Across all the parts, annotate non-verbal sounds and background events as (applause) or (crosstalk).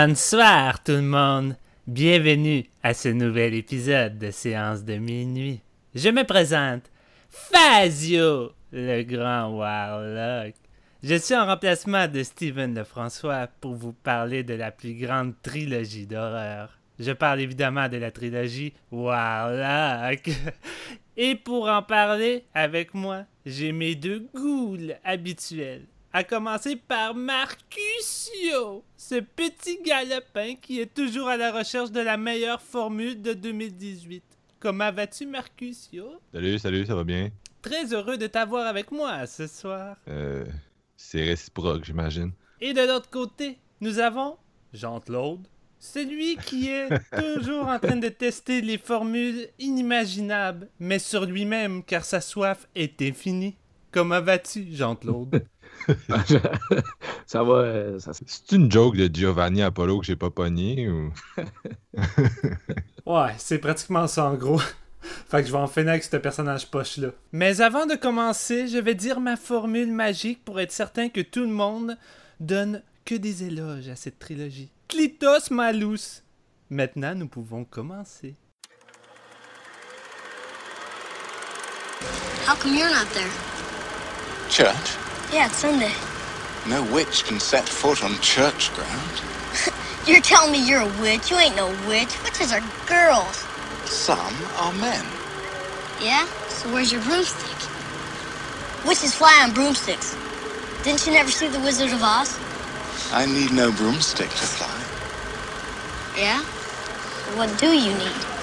Bonsoir tout le monde. Bienvenue à ce nouvel épisode de Séance de minuit. Je me présente Fazio, le grand Warlock. Je suis en remplacement de Steven Lefrançois pour vous parler de la plus grande trilogie d'horreur. Je parle évidemment de la trilogie Warlock. Et pour en parler avec moi, j'ai mes deux ghouls habituels. À commencer par Marcusio, ce petit galopin qui est toujours à la recherche de la meilleure formule de 2018. Comment vas-tu, Marcusio? Salut, salut, ça va bien? Très heureux de t'avoir avec moi ce soir. Euh, c'est réciproque, j'imagine. Et de l'autre côté, nous avons Jean-Claude, celui qui est (laughs) toujours en train de tester les formules inimaginables, mais sur lui-même car sa soif est infinie. Comment vas-tu, Jean-Claude? (laughs) ça va. euh, ça- C'est une joke de Giovanni Apollo que j'ai pas pogné ou? (laughs) Ouais, c'est pratiquement ça en gros. (laughs) fait que je vais en finir avec ce personnage poche-là. Mais avant de commencer, je vais dire ma formule magique pour être certain que tout le monde donne que des éloges à cette trilogie. Clitos Malus. Maintenant, nous pouvons commencer. How come you're not there? Church? Yeah, it's Sunday. No witch can set foot on church ground. (laughs) You're telling me you're a witch? You ain't no witch. Witches are girls. Some are men. Yeah? So where's your broomstick? Witches fly on broomsticks. Didn't you never see The Wizard of Oz? I need no broomstick to fly. Yeah? What do you need?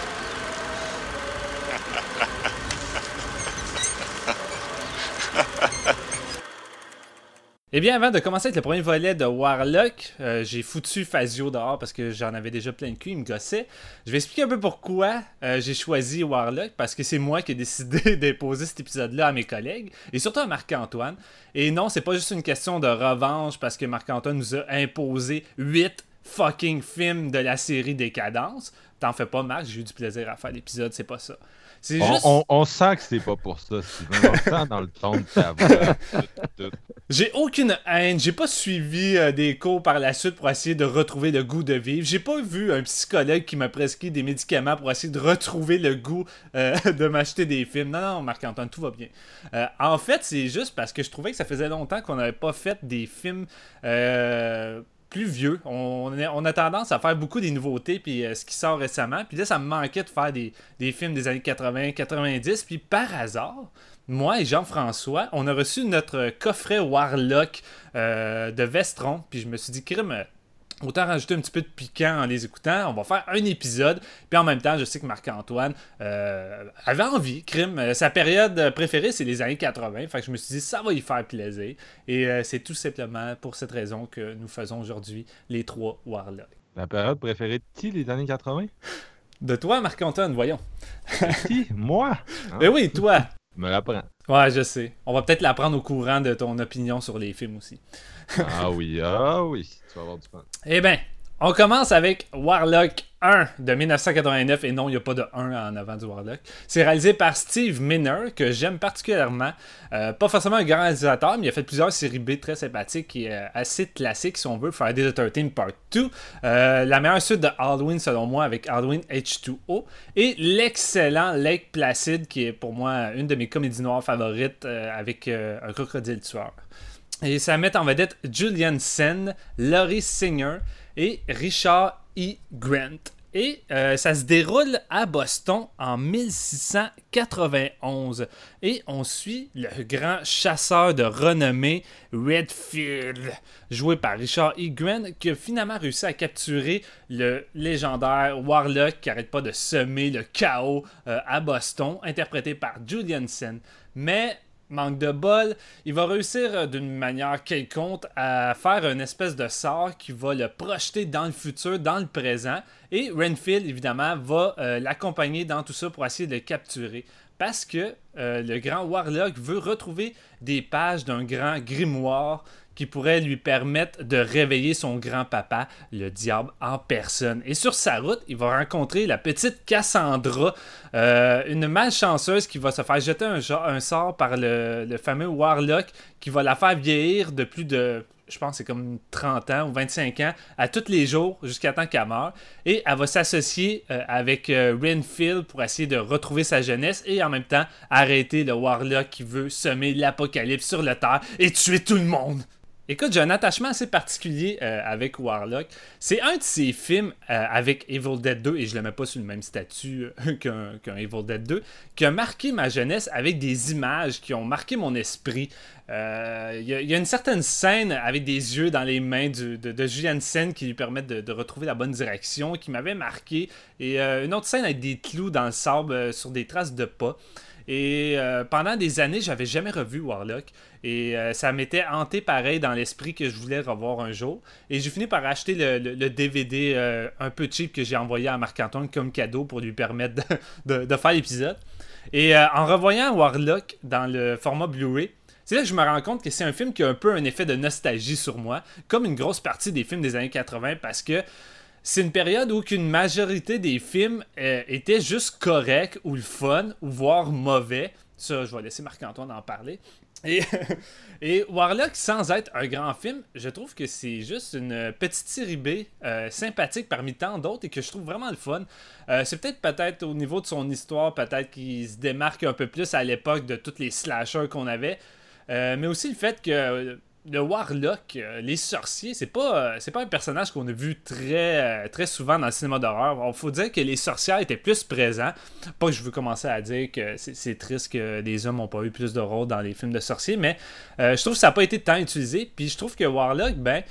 Eh bien, avant de commencer avec le premier volet de Warlock, euh, j'ai foutu Fazio dehors parce que j'en avais déjà plein le cul, il me gossait. Je vais expliquer un peu pourquoi euh, j'ai choisi Warlock, parce que c'est moi qui ai décidé (laughs) d'imposer cet épisode-là à mes collègues, et surtout à Marc-Antoine. Et non, c'est pas juste une question de revanche, parce que Marc-Antoine nous a imposé 8 fucking films de la série Décadence. T'en fais pas, Marc, j'ai eu du plaisir à faire l'épisode, c'est pas ça. C'est On, juste... on- on sent que c'est pas pour ça, Steven. On le sent dans le ton de ta voix. (laughs) J'ai aucune haine, j'ai pas suivi euh, des cours par la suite pour essayer de retrouver le goût de vivre. J'ai pas vu un psychologue qui m'a prescrit des médicaments pour essayer de retrouver le goût euh, (laughs) de m'acheter des films. Non, non, Marc-Antoine, tout va bien. Euh, en fait, c'est juste parce que je trouvais que ça faisait longtemps qu'on n'avait pas fait des films euh, vieux. On, a- tendance à faire beaucoup des nouveautés, puis euh, ce qui sort récemment. Puis là, ça me manquait de faire des, films des années 80, 90. Puis par hasard, moi et Jean-François, on a reçu notre coffret Warlock euh, de Vestron. Puis je me suis dit, crime, autant rajouter un petit peu de piquant en les écoutant. On va faire un épisode. Puis en même temps, je sais que Marc-Antoine euh, avait envie. Crime, euh, sa période préférée, c'est les années 80. Fait que je me suis dit, ça va y faire plaisir. Et euh, c'est tout simplement pour cette raison que nous faisons aujourd'hui les trois Warlock. La période préférée de qui, les années 80? De toi, Marc-Antoine, voyons. Qui? (laughs) Moi? Ben oui, toi. Je me rapprends. Ouais, je sais. On va peut-être l'apprendre au courant de ton opinion sur les films aussi. Ah oui, ah oui. Tu vas avoir du fun. Eh bien, on commence avec Warlock 1 de 1989. Et non, il n'y a pas de 1 en avant du Warlock. C'est réalisé par Steve Miner, que j'aime particulièrement. Euh, pas forcément un grand réalisateur, mais il a fait plusieurs séries B très sympathiques et euh, assez classiques, si on veut. Friday the 13 Part 2. Euh, la meilleure suite de Halloween, selon moi, avec Halloween H2O. Et l'excellent Lake Placid, qui est pour moi une de mes comédies noires favorites, avec un crocodile tueur. Et ça met en vedette Julian Sen, Laurie Singer et Richard E. Grant. Et euh, ça se déroule à Boston en 1691. Et on suit le grand chasseur de renommée Redfield, joué par Richard E. Grant, qui a finalement réussi à capturer le légendaire Warlock qui n'arrête pas de semer le chaos euh, à Boston, interprété par Julian Sen. Mais manque de bol, il va réussir euh, d'une manière quelconque à faire une espèce de sort qui va le projeter dans le futur, dans le présent. Et Renfield, évidemment, va euh, l'accompagner dans tout ça pour essayer de le capturer. Parce que euh, le grand Warlock veut retrouver des pages d'un grand grimoire qui pourrait lui permettre de réveiller son grand-papa, le diable en personne. Et sur sa route, il va rencontrer la petite Cassandra, euh, une malchanceuse qui va se faire jeter un, sort par le, le, fameux Warlock qui va la faire vieillir de plus de, je pense c'est comme 30 ans ou 25 ans, à tous les jours jusqu'à temps qu'elle meure. Et elle va s'associer euh, avec euh, Renfield pour essayer de retrouver sa jeunesse et en même temps arrêter le Warlock qui veut semer l'apocalypse sur la Terre et tuer tout le monde. Écoute, j'ai un attachement assez particulier euh, avec Warlock. C'est un de ces films euh, avec Evil Dead 2, et je le mets pas sur le même statut euh, (laughs) qu'un Evil Dead 2, qui a marqué ma jeunesse avec des images qui ont marqué mon esprit. Il y, a une certaine scène avec des yeux dans les mains de, de, Julian Sen qui lui permettent de, de, retrouver la bonne direction, qui m'avait marqué. Et une autre scène avec des clous dans le sable sur des traces de pas. Et pendant des années, j'avais jamais revu Warlock. Et euh, ça m'était hanté pareil dans l'esprit que je voulais revoir un jour. Et j'ai fini par acheter le, DVD euh, un peu cheap que j'ai envoyé à Marc-Antoine comme cadeau pour lui permettre (laughs) de, faire l'épisode. Et euh, en revoyant Warlock dans le format Blu-ray, c'est là que je me rends compte que c'est un film qui a un peu un effet de nostalgie sur moi, comme une grosse partie des films des années 80, parce que c'est une période où qu'une majorité des films étaient juste corrects ou le fun, ou voire mauvais. Ça, je vais laisser Marc-Antoine en parler. (laughs) Et, Warlock, sans être un grand film, je trouve que c'est juste une petite série euh, sympathique parmi tant d'autres et que je trouve vraiment le fun. Euh, c'est peut-être peut-être au niveau de son histoire, peut-être qu'il se démarque un peu plus à l'époque de tous les slashers qu'on avait. Euh, mais aussi le fait que le Warlock, euh, les sorciers, c'est pas, euh, c'est pas un personnage qu'on a vu très, euh, très souvent dans le cinéma d'horreur. Il faut dire que les sorcières étaient plus présents. Pas que je veux commencer à dire que c'est, triste que les hommes n'ont pas eu plus de rôle dans les films de sorciers, mais je trouve que ça n'a pas été tant utilisé. Puis je trouve que Warlock, ben.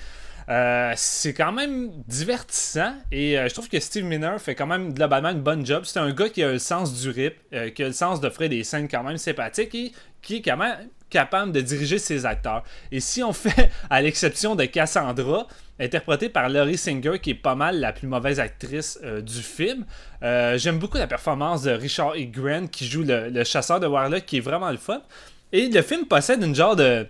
c'est quand même divertissant et je trouve que Steve Miner fait quand même globalement une bonne job. C'est un gars qui a le sens du rip, qui a le sens d'offrir des scènes quand même sympathiques et qui est quand même capable de diriger ses acteurs. Et si on fait, (laughs) à l'exception de Cassandra, interprétée par Laurie Singer, qui est pas mal la plus mauvaise actrice euh, du film, euh, j'aime beaucoup la performance de Richard E. Grant, qui joue le, le chasseur de Warlock, qui est vraiment le fun. Et le film possède une genre de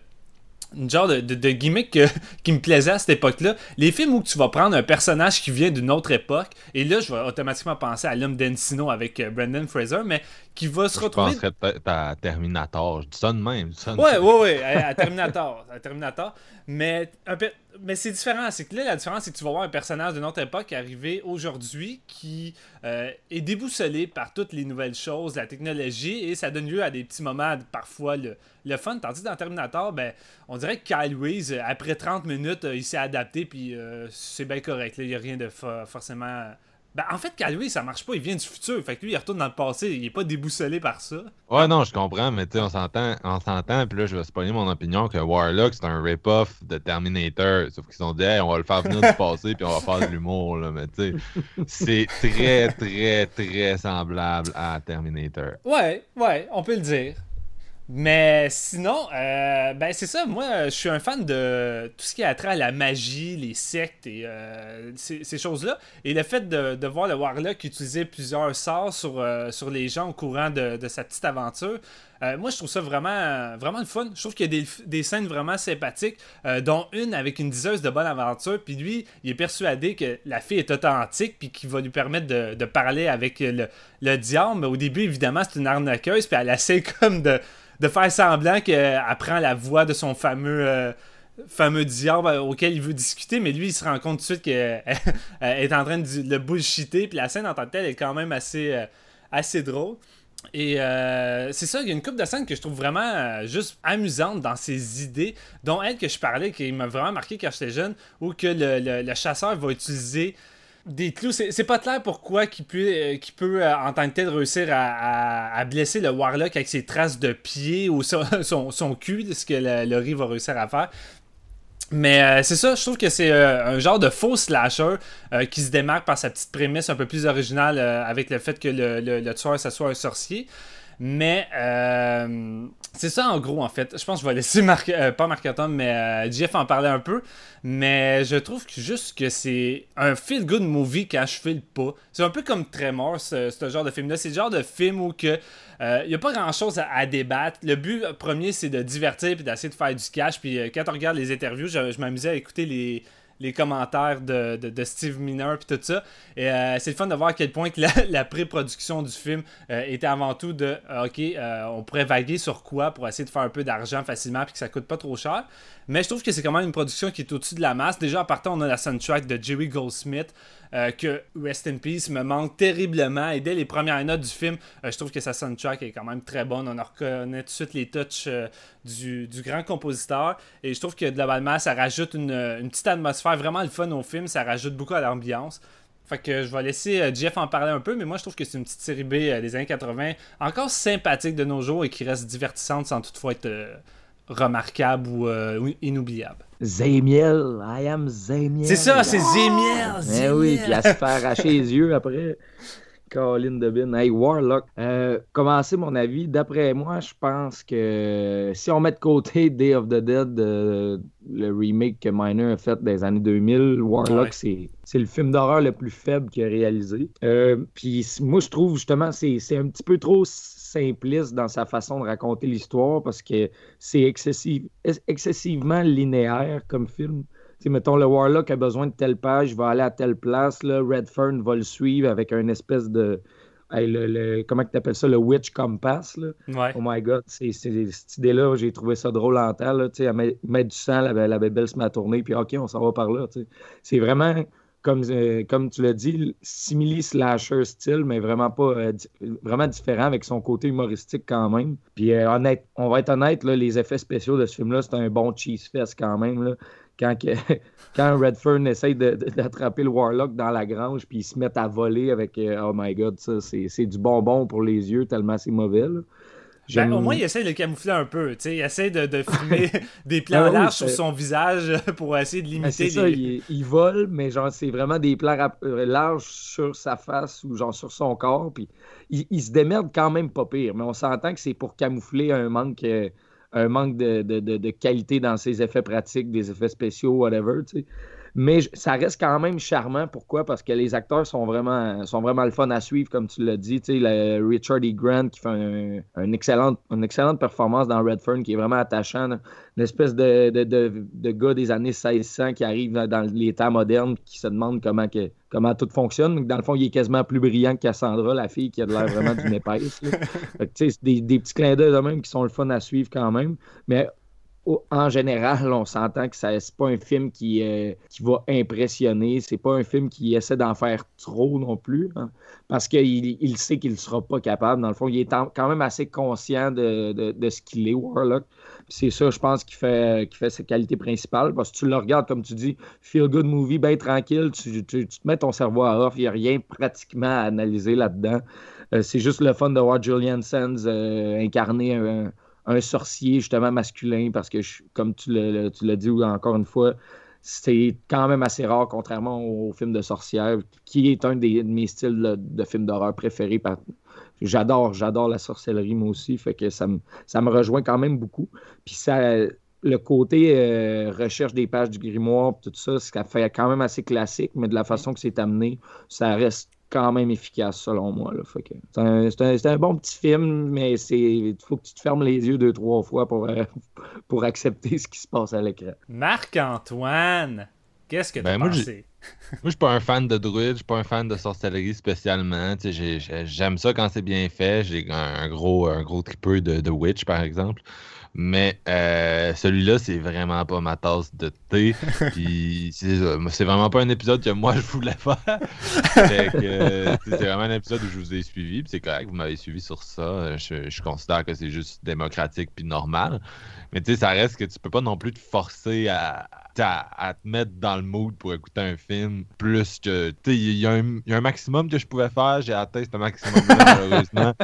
une genre de, de, gimmick (laughs) qui me plaisait à cette époque-là. Les films où tu vas prendre un personnage qui vient d'une autre époque, et là, je vais automatiquement penser à l'homme d'Encino avec euh, Brendan Fraser, mais qui va se retrouver. Je penserais peut-être à Terminator. Je dis ça de même. Ça ouais, ouais, ouais, à, Terminator. à Terminator. Mais, mais c'est différent. C'est que là, la différence, c'est que tu vas voir un personnage d'une autre époque arriver aujourd'hui qui euh, est déboussolé par toutes les nouvelles choses, la technologie, et ça donne lieu à des petits moments, parfois, le, le fun. Tandis que dans Terminator, ben, on dirait que Kyle Reese, après 30 minutes, euh, il s'est adapté, puis euh, c'est bien correct. Il n'y a rien de forcément ben, en fait, Calvé, ça marche pas, il vient du futur. Fait que lui, il retourne dans le passé, il est pas déboussolé par ça. Ouais, non, je comprends, mais tu sais, on s'entend, on s'entend, puis là, je vais spoiler mon opinion que Warlock, c'est un rip-off de Terminator. Sauf qu'ils ont dit, hey, on va le faire venir du (laughs) passé, puis on va faire de l'humour, là. Mais tu sais, c'est très, très, très semblable à Terminator. Ouais, ouais, on peut le dire. Mais sinon, euh, ben c'est ça. Moi, je suis un fan de tout ce qui a trait à la magie, les sectes et euh, ces, choses-là. Et le fait de, voir le Warlock utiliser plusieurs sorts sur, euh, sur les gens au courant de, sa petite aventure, moi, je trouve ça vraiment, vraiment le fun. Je trouve qu'il y a des, scènes vraiment sympathiques, dont une avec une diseuse de bonne aventure. Puis lui, il est persuadé que la fille est authentique, puis qu'il va lui permettre de, parler avec le, le diable. Mais au début, évidemment, c'est une arnaqueuse, puis elle essaie (laughs) comme de de faire semblant qu'elle prend la voix de son fameux euh, fameux diable auquel il veut discuter, mais lui, il se rend compte tout de suite qu'elle (laughs) est en train de le bullshiter, puis la scène en tant que telle est quand même assez, euh, assez drôle. Et euh, c'est ça, il y a une coupe de scènes que je trouve vraiment juste amusante dans ses idées, dont elle que je parlais, qui m'a vraiment marqué quand j'étais jeune, où que le chasseur va utiliser des clous. C'est pas clair pourquoi qu'il peut, euh, peut euh, en tant que tel réussir à, blesser le Warlock avec ses traces de pied ou (laughs) son, son, cul, ce que le, va réussir à faire. Mais euh, c'est ça, je trouve que c'est un genre de faux slasher qui se démarque par sa petite prémisse un peu plus originale avec le fait que le, le, le tueur, ça soit un sorcier. Mais c'est ça en gros en fait. Je pense que je vais laisser Marc, euh, pas Marc mais euh, Jeff en parler un peu. Mais je trouve juste que c'est un feel good movie quand je file pas. C'est un peu comme Tremor, ce, ce genre de film-là. C'est le genre de film où que il n'y a pas grand chose à, débattre. Le but premier, c'est de divertir et d'essayer de faire du cash. Puis quand on regarde les interviews, je m'amusais à écouter les, les commentaires de, Steve Miner puis tout ça. Et euh, c'est le fun de voir à quel point que la, (laughs) pré-production du film euh, était avant tout de euh, OK, on pourrait vaguer sur quoi pour essayer de faire un peu d'argent facilement puis que ça coûte pas trop cher. Mais je trouve que c'est quand même une production qui est au-dessus de la masse. Déjà, en partant, on a la soundtrack de Jerry Goldsmith, euh, que Rest in Peace me manque terriblement. Et dès les premières notes du film, euh, je trouve que sa soundtrack est quand même très bonne. On reconnaît tout de suite les touches euh, du, grand compositeur. Et je trouve que globalement, ça rajoute une, une, petite atmosphère vraiment le fun au film. Ça rajoute beaucoup à l'ambiance. Fait que je vais laisser Jeff en parler un peu, mais moi je trouve que c'est une petite série B des années 80, encore sympathique de nos jours et qui reste divertissante sans toutefois être remarquable euh, ou inoubliable. Zémiel, I am Zémiel. C'est ça, c'est Zémiel. Eh oui, puis à se faire arracher les yeux après. Colin Debin. Hey, Warlock. Euh, commencer mon avis. D'après moi, je pense que si on met de côté Day of the Dead, euh, le remake que Miner a fait des années 2000, Warlock, c'est, le film d'horreur le plus faible qu'il a réalisé. puis moi, je trouve justement, c'est, c'est un petit peu trop simpliste dans sa façon de raconter l'histoire parce que c'est excessivement linéaire comme film. mettons, le Warlock a besoin de telle page, il va aller à telle place, là, Redfern va le suivre avec un espèce de. le, comment tu appelles ça, le Witch Compass. Là. Oh my god, c'est, cette idée-là, j'ai trouvé ça drôle en temps. Là, elle met, met, du sang, la, la bébelle se met à tourner, puis OK, on s'en va par là. C'est vraiment comme, euh, comme tu l'as dit, simili-slasher style, mais vraiment pas euh, vraiment différent avec son côté humoristique quand même. Puis euh, honnête, on va être honnête, là, les effets spéciaux de ce film-là, c'est un bon cheese fest quand même. Quand, (laughs) quand Redfern essaye d'attraper le Warlock dans la grange, puis ils se mettent à voler avec Oh my god, ça, c'est du bonbon pour les yeux tellement c'est mauvais. Ben, au moins, il essaie de le camoufler un peu. Il essaie de, de filmer (laughs) des plans ah larges sur son visage (laughs) pour essayer de ben, limiter. c'est ça, il, vole, mais genre c'est vraiment des plans euh, larges sur sa face ou genre sur son corps. Puis il, se démerde quand même pas pire, mais on s'entend que c'est pour camoufler un manque, euh, un manque de, de, de, qualité dans ses effets pratiques, des effets spéciaux, whatever. Mais ça reste quand même charmant. Pourquoi? Parce que les acteurs sont vraiment, sont vraiment le fun à suivre, comme tu l'as dit. Tu sais, Richard E. Grant qui fait un, une, excellente, une excellente performance dans Redfern, qui est vraiment attachant. Une espèce de, de, de, gars des années 1600 qui arrive dans les temps modernes, qui se demande comment, que, comment tout fonctionne. Dans le fond, il est quasiment plus brillant que Cassandra, la fille qui a l'air vraiment d'une épaisse. (laughs) C'est des, des petits clins d'œil de même qui sont le fun à suivre quand même. Mais en général, on s'entend que ce n'est pas un film qui, euh, qui va impressionner. C'est pas un film qui essaie d'en faire trop non plus. Hein, parce qu'il il sait qu'il ne sera pas capable. Dans le fond, il est quand même assez conscient de, de, ce qu'il est, Warlock. C'est ça, je pense, qui fait, qui fait sa qualité principale. Parce que tu le regardes, comme tu dis, feel good movie, bien tranquille, tu, tu, te mets ton cerveau à off, il n'y a rien pratiquement à analyser là-dedans. Euh, c'est juste le fun de voir Julian Sands euh, incarner un un sorcier justement masculin parce que, comme tu l'as dit encore une fois, c'est quand même assez rare, contrairement au film de sorcière, qui est un des, de mes styles de, films d'horreur préférés. J'adore, j'adore la sorcellerie, moi aussi, fait que ça me, ça me rejoint quand même beaucoup. Puis ça, le côté euh, recherche des pages du grimoire, tout ça, ça fait quand même assez classique, mais de la façon que c'est amené, ça reste quand même efficace selon moi. C'est un, bon petit film, mais il faut que tu te fermes les yeux deux, trois fois pour, euh, (laughs) pour accepter ce qui se passe à l'écran. Marc-Antoine, qu'est-ce que tu ben, pensé? (laughs) moi, je suis pas un fan de druide, je suis pas un fan de sorcellerie spécialement. J'aime ça quand c'est bien fait. J'ai un gros, un gros tripeux de, de Witch, par exemple. Mais euh, celui-là, c'est vraiment pas ma tasse de thé. (laughs) Puis c'est vraiment pas un épisode que moi je voulais faire. Fait que, c'est vraiment un épisode où je vous ai suivi. Puis c'est correct, vous m'avez suivi sur ça. Je, je considère que c'est juste démocratique puis normal. Mais tu sais, ça reste que tu peux pas non plus te forcer à, à, à te mettre dans le mood pour écouter un film plus que. Tu sais, il y, a un- il y a un maximum que je pouvais faire. J'ai atteint ce maximum-là, (laughs) malheureusement.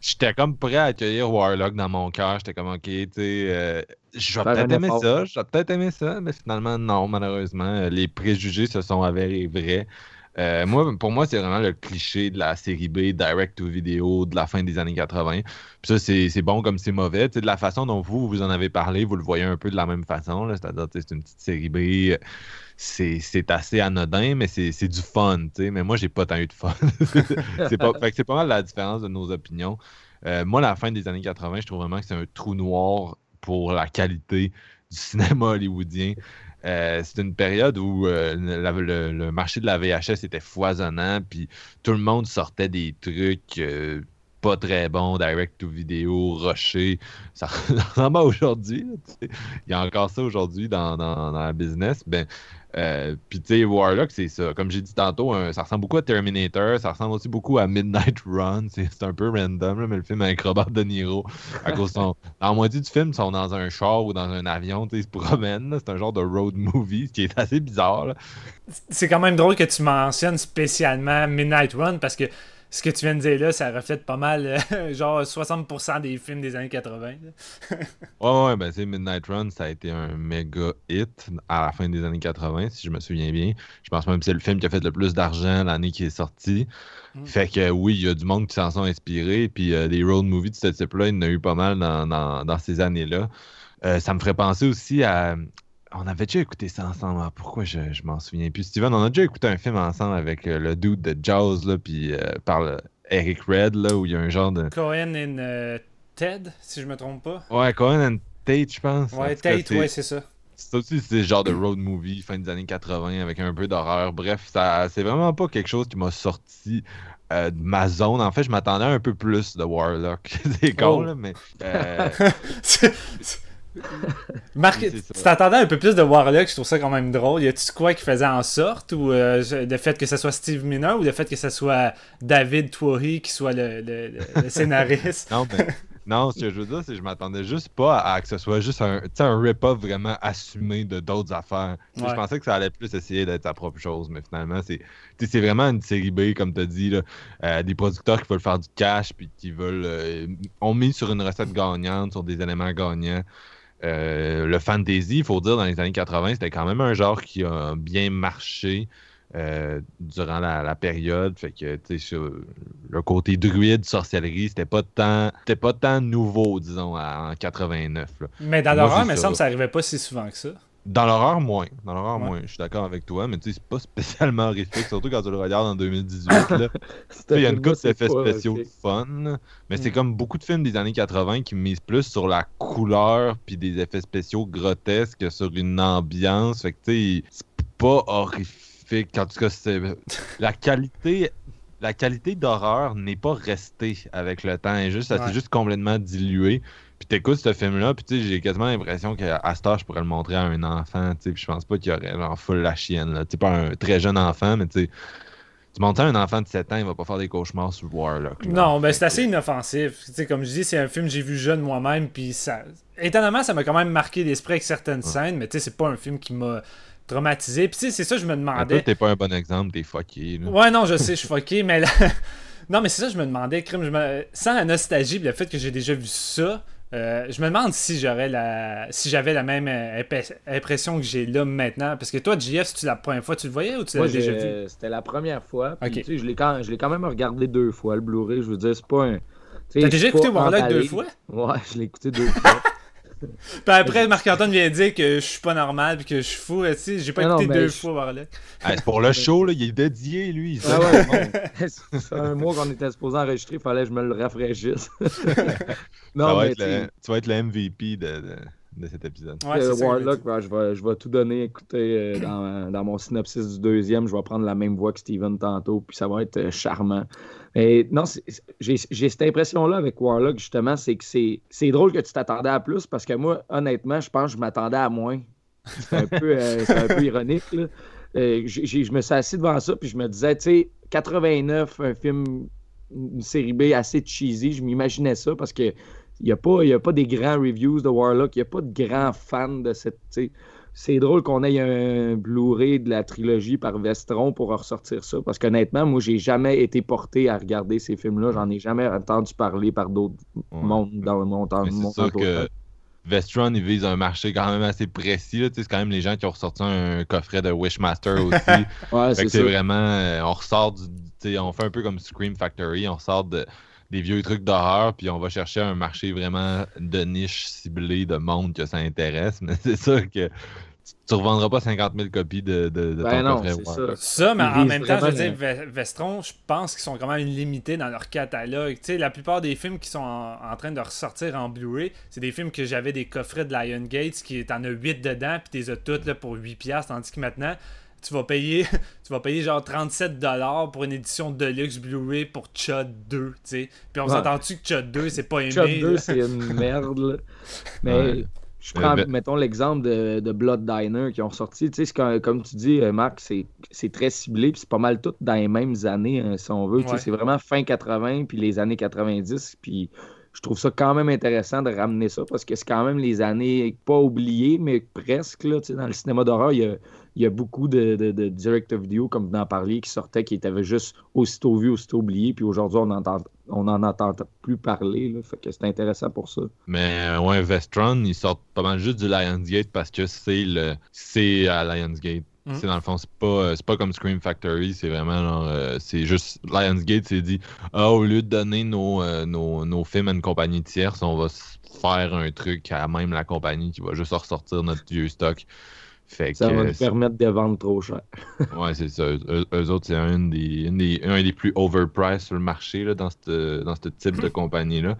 J'étais comme prêt à accueillir Warlock dans mon cœur. J'étais comme, ok, tu sais, euh, je vais peut-être aimer ça. Je vais peut-être aimer ça. Mais finalement, non, malheureusement. Les préjugés se sont avérés vrais. Euh, moi, pour moi, c'est vraiment le cliché de la série B, direct to vidéo de la fin des années 80. Puis ça, c'est bon comme c'est mauvais. De la façon dont vous, vous en avez parlé, vous le voyez un peu de la même façon. C'est-à-dire, c'est une petite série B. C'est assez anodin, mais c'est du fun. Mais moi, j'ai pas tant eu de fun. (laughs) c'est pas mal la différence de nos opinions. Euh, moi, la fin des années 80, je trouve vraiment que c'est un trou noir pour la qualité du cinéma hollywoodien. Euh, c'est une période où euh, le, marché de la VHS était foisonnant, puis tout le monde sortait des trucs euh, pas très bons, direct to vidéo, rushés. Ça (laughs) ressemble aujourd'hui. tu sais. Il y a encore ça aujourd'hui dans, dans- dans la business. Ben, euh, puis tu sais, Warlock, c'est ça. Comme j'ai dit tantôt, un- ça ressemble beaucoup à Terminator, ça ressemble aussi beaucoup à Midnight Run. (laughs) C'est un peu random, là, mais le film avec Robert De Niro, à cause de son- Dans (laughs) la moitié du film, ils sont dans un char ou dans un avion, ils se promènent. C'est un genre de road movie, ce qui est assez bizarre. C'est quand même drôle que tu mentionnes spécialement Midnight Run parce que ce que tu viens de dire là, ça reflète pas mal, euh, (laughs) genre 60% des films des années 80. là. (laughs) Ouais, ouais, ben, Midnight Run, ça a été un méga hit à la fin des années 80, si je me souviens bien. Je pense même que c'est le film qui a fait le plus d'argent l'année qui est sorti. Mm. Fait que oui, il y a du monde qui s'en sont inspirés, puis euh, des road movies de ce type-là, il y en a eu pas mal dans, dans- dans ces années-là. Euh, ça me ferait penser aussi à. On avait déjà écouté ça ensemble. Ah, pourquoi je, je m'en souviens plus? Steven, on a déjà écouté un film ensemble avec euh, le dude de Jaws, là, puis euh, par le- Eric Red, là, où il y a un genre de. Cohen et euh, Ted, si je me trompe pas. Ouais, Cohen and Tate, je pense. En Ouais, Tate, ouais, c'est ça. c'est aussi c'est le genre de road movie fin des années 80 avec un peu d'horreur. Bref, ça c'est vraiment pas quelque chose qui m'a sorti euh, de ma zone. En fait, je m'attendais un peu plus de Warlock. (laughs) c'est con, Oh. là, mais. (laughs) euh, (laughs) Marc, tu t'attendais un peu plus de Warlock, je trouve ça quand même drôle. Y a-tu quoi qui faisait en sorte Ou euh, le fait que ce soit Steve Miner ou le fait que ce soit David Twohy qui soit le, le- le- le scénariste? (laughs) Non, mais- non, ce que je veux dire, c'est que je m'attendais juste pas à, à que ce soit juste un, un rip-off vraiment assumé de d'autres affaires. Ouais. Je pensais que ça allait plus essayer d'être sa propre chose, mais finalement, c'est vraiment une série B, comme tu as dit, là, euh, des producteurs qui veulent faire du cash puis qui veulent euh, ont mis sur une recette gagnante, sur des éléments gagnants. Euh, le fantasy, il faut dire, dans les années 80, c'était quand même un genre qui a bien marché euh, durant la, la période. Fait que, tu sais, le côté druide, sorcellerie, c'était pas tant, c'était pas tant nouveau, disons, à- en 89. là. Mais dans l'horreur, il me ça. semble que ça arrivait pas si souvent que ça. Dans l'horreur, moins. Dans l'horreur, Ouais. moins. Je suis d'accord avec toi, mais tu sais, c'est pas spécialement horrifique, surtout quand tu le regardes en (laughs) 2018. là. Tu sais, Il y a une couple d'effets spéciaux fun, mais c'est Mm. comme beaucoup de films des années 80 qui misent plus sur la couleur puis des effets spéciaux grotesques que sur une ambiance. Fait que tu sais, c'est pas horrifique. En tout cas, c'est (laughs) la qualité. La qualité d'horreur n'est pas restée avec le temps. Elle juste, ça Ouais. s'est juste complètement dilué. Puis t'écoutes ce film-là, puis tu sais, j'ai quasiment l'impression qu'à cette heure, je pourrais le montrer à un enfant, tu sais, puis je pense pas qu'il y aurait genre full la chienne, là. Tu sais, pas un très jeune enfant, mais tu sais, tu montres ça à un enfant de 7 ans, il va pas faire des cauchemars sur Warlock. là. Non, ben c'est assez inoffensif. Tu sais, comme je dis, c'est un film que j'ai vu jeune moi-même, puis ça. Étonnamment, ça m'a quand même marqué l'esprit avec certaines scènes, mais tu sais, c'est pas un film qui m'a traumatisé. Puis tu sais, c'est ça, je me Ah, toi, demandais. t'es pas un bon exemple, t'es fucké. là. Ouais, non, je (laughs) sais, je suis fucké, mais là... (laughs) Non, mais c'est ça, je me demandais, crime, je me- sans la nostalgie, pis le fait que j'ai déjà vu ça, euh, je me demande si j'aurais la, si j'avais la même euh, impression que j'ai là maintenant. Parce que toi, JF, c'est la première fois que tu le voyais ou tu l'avais déjà vu? j'ai- c'était la première fois. puis, Ok. tu sais, je l'ai quand, je l'ai quand même regardé deux fois, le Blu-ray. Je veux dire, c'est pas un. T'as déjà écouté Warlock deux fois? Ouais, je l'ai écouté deux fois. (laughs) Puis après, Marc-Antoine vient dire que je suis pas normal, puis que je suis fou. Tu sais, j'ai pas Non, non, écouté deux je- fois Warlock. Ah, c'est pour le show, là, il est dédié, lui. Ah ouais, fait un mois qu'on était supposé enregistrer, il fallait que je me le rafraîchisse. (laughs) Ça va mais être tu sais, le- tu vas être le MVP de, de, de cet épisode. Ouais, Euh, c'est Warlock, ben, je, vais, je vais tout donner. Écoutez, euh, dans, dans mon synopsis du deuxième, je vais prendre la même voix que Steven tantôt, puis ça va être euh, charmant. Non, j'ai cette impression-là avec Warlock, justement, c'est que c'est drôle que tu t'attendais à plus parce que moi, honnêtement, je pense que je m'attendais à moins. C'est un, peu, euh, un peu ironique. Là. Euh, je me suis assis devant ça puis je me disais, tu sais, 89, un film, une série B assez cheesy, je m'imaginais ça parce que il n'y a pas des grands reviews de Warlock, il n'y a pas de grands fans de cette. C'est drôle qu'on ait un Blu-ray de la trilogie par Vestron pour ressortir ça parce qu'honnêtement, moi, j'ai jamais été porté à regarder ces films-là. J'en ai jamais entendu parler par d'autres Ouais. mondes dans le monde. C'est sûr que Vestron, il vise un marché quand même assez précis. C'est quand même les gens qui ont ressorti un coffret de Wishmaster aussi. (laughs) Ouais, c'est vraiment. euh, on ressort du. on fait un peu comme Scream Factory, on sort de, des vieux trucs d'horreur, puis on va chercher un marché vraiment de niche ciblé de monde que ça intéresse. (laughs) Mais c'est sûr que tu, revendras pas 50 000 copies de, de, de Ben ton non, Warlock. Ça, mais en même temps, je veux dire, Vestron, je pense qu'ils sont quand même limités dans leur catalogue. Tu sais, la plupart des films qui sont en, en train de ressortir en Blu-ray, c'est des films que j'avais des coffrets de Lion Gates, qui t'en as 8 dedans, puis t'es as toutes là, pour 8$, tandis que maintenant, tu vas payer, (laughs) tu vas payer genre 37$ pour une édition Deluxe Blu-ray pour Chud 2, tu sais. Puis on Ouais. s'entend-tu que Chud 2, c'est pas aimé. Chop 2, là? c'est une merde. là. (laughs) Mais Ouais. Je prends, Euh, mettons, l'exemple de, de Blood Diner qui ont sorti. Tu sais, comme, comme tu dis, euh, Marc, c'est c'est très ciblé, puis c'est pas mal tout dans les mêmes années, hein, si on veut. Tu sais. C'est vraiment fin 80, puis les années 90, puis je trouve ça quand même intéressant de ramener ça, parce que c'est quand même les années, pas oubliées, mais presque, là, tu sais, dans le cinéma d'horreur, il y a, il y a beaucoup de, de, de direct-to-video, comme vous en parliez, qui sortaient, qui étaient juste aussitôt vus, aussitôt oubliés, puis aujourd'hui, on entend on n'en entend plus parler, là, fait que c'est intéressant pour ça. Mais euh, ouais, Vestron, ils sortent pas mal juste du Lionsgate parce que c'est le c'est à Lionsgate. Mhm. C'est dans le fond, c'est pas, euh, c'est pas comme Scream Factory, c'est vraiment genre, euh, c'est juste Lionsgate s'est dit ah, au lieu de donner nos, euh, nos, nos films à une compagnie tierce, on va faire un truc à même la compagnie qui va juste ressortir notre vieux stock. Fait que Ça va nous permettre de vendre trop cher. (laughs) Ouais, c'est ça. Eux, eux autres, c'est un des, une des, un des plus overpriced sur le marché là, dans ce dans ce type de compagnie-là.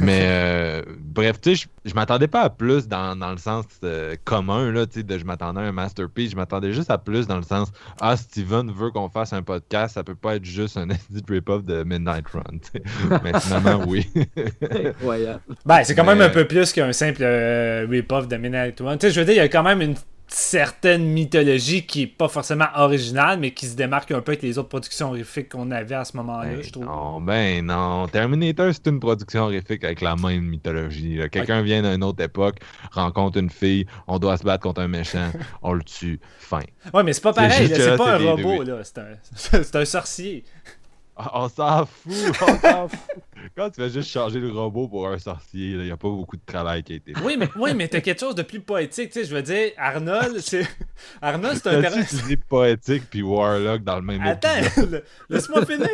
Mais (laughs) euh, bref, tu sais, je, je m'attendais pas à plus dans, dans le sens euh, commun, là, tu sais, de je m'attendais à un masterpiece. Je m'attendais juste à plus dans le sens Ah, Steven veut qu'on fasse un podcast, ça peut pas être juste un (laughs) edit rip-off de Midnight Run. tu sais. Mais finalement, oui. Incroyable. Ben, c'est quand même Mais- un peu plus qu'un simple euh, rip-off de Midnight One. Tu sais, je veux dire, il y a quand même une certaine mythologie qui est pas forcément originale, mais qui se démarque un peu avec les autres productions horrifiques qu'on avait à ce moment-là, Ben je trouve. non, ben non. Terminator, c'est une production horrifique avec la même mythologie. Quelqu'un vient d'une autre époque, rencontre une fille, on doit se battre contre un méchant, (laughs) on le tue, fin. Ouais, mais c'est pas pareil, c'est pas un robot, là. C'est un... (laughs) c'est un sorcier. Ah, On s'en fout, on s'en fout. Quand tu fais juste changer le robot pour un sorcier, il n'y a pas beaucoup de travail qui a été fait. Oui, mais, oui, mais t'as quelque chose de plus poétique, tu sais, je veux dire, Arnold, c'est... (laughs) Arnold, c'est un terrain... utilisé poétique puis Warlock dans le même épisode? Attends, laisse-moi finir.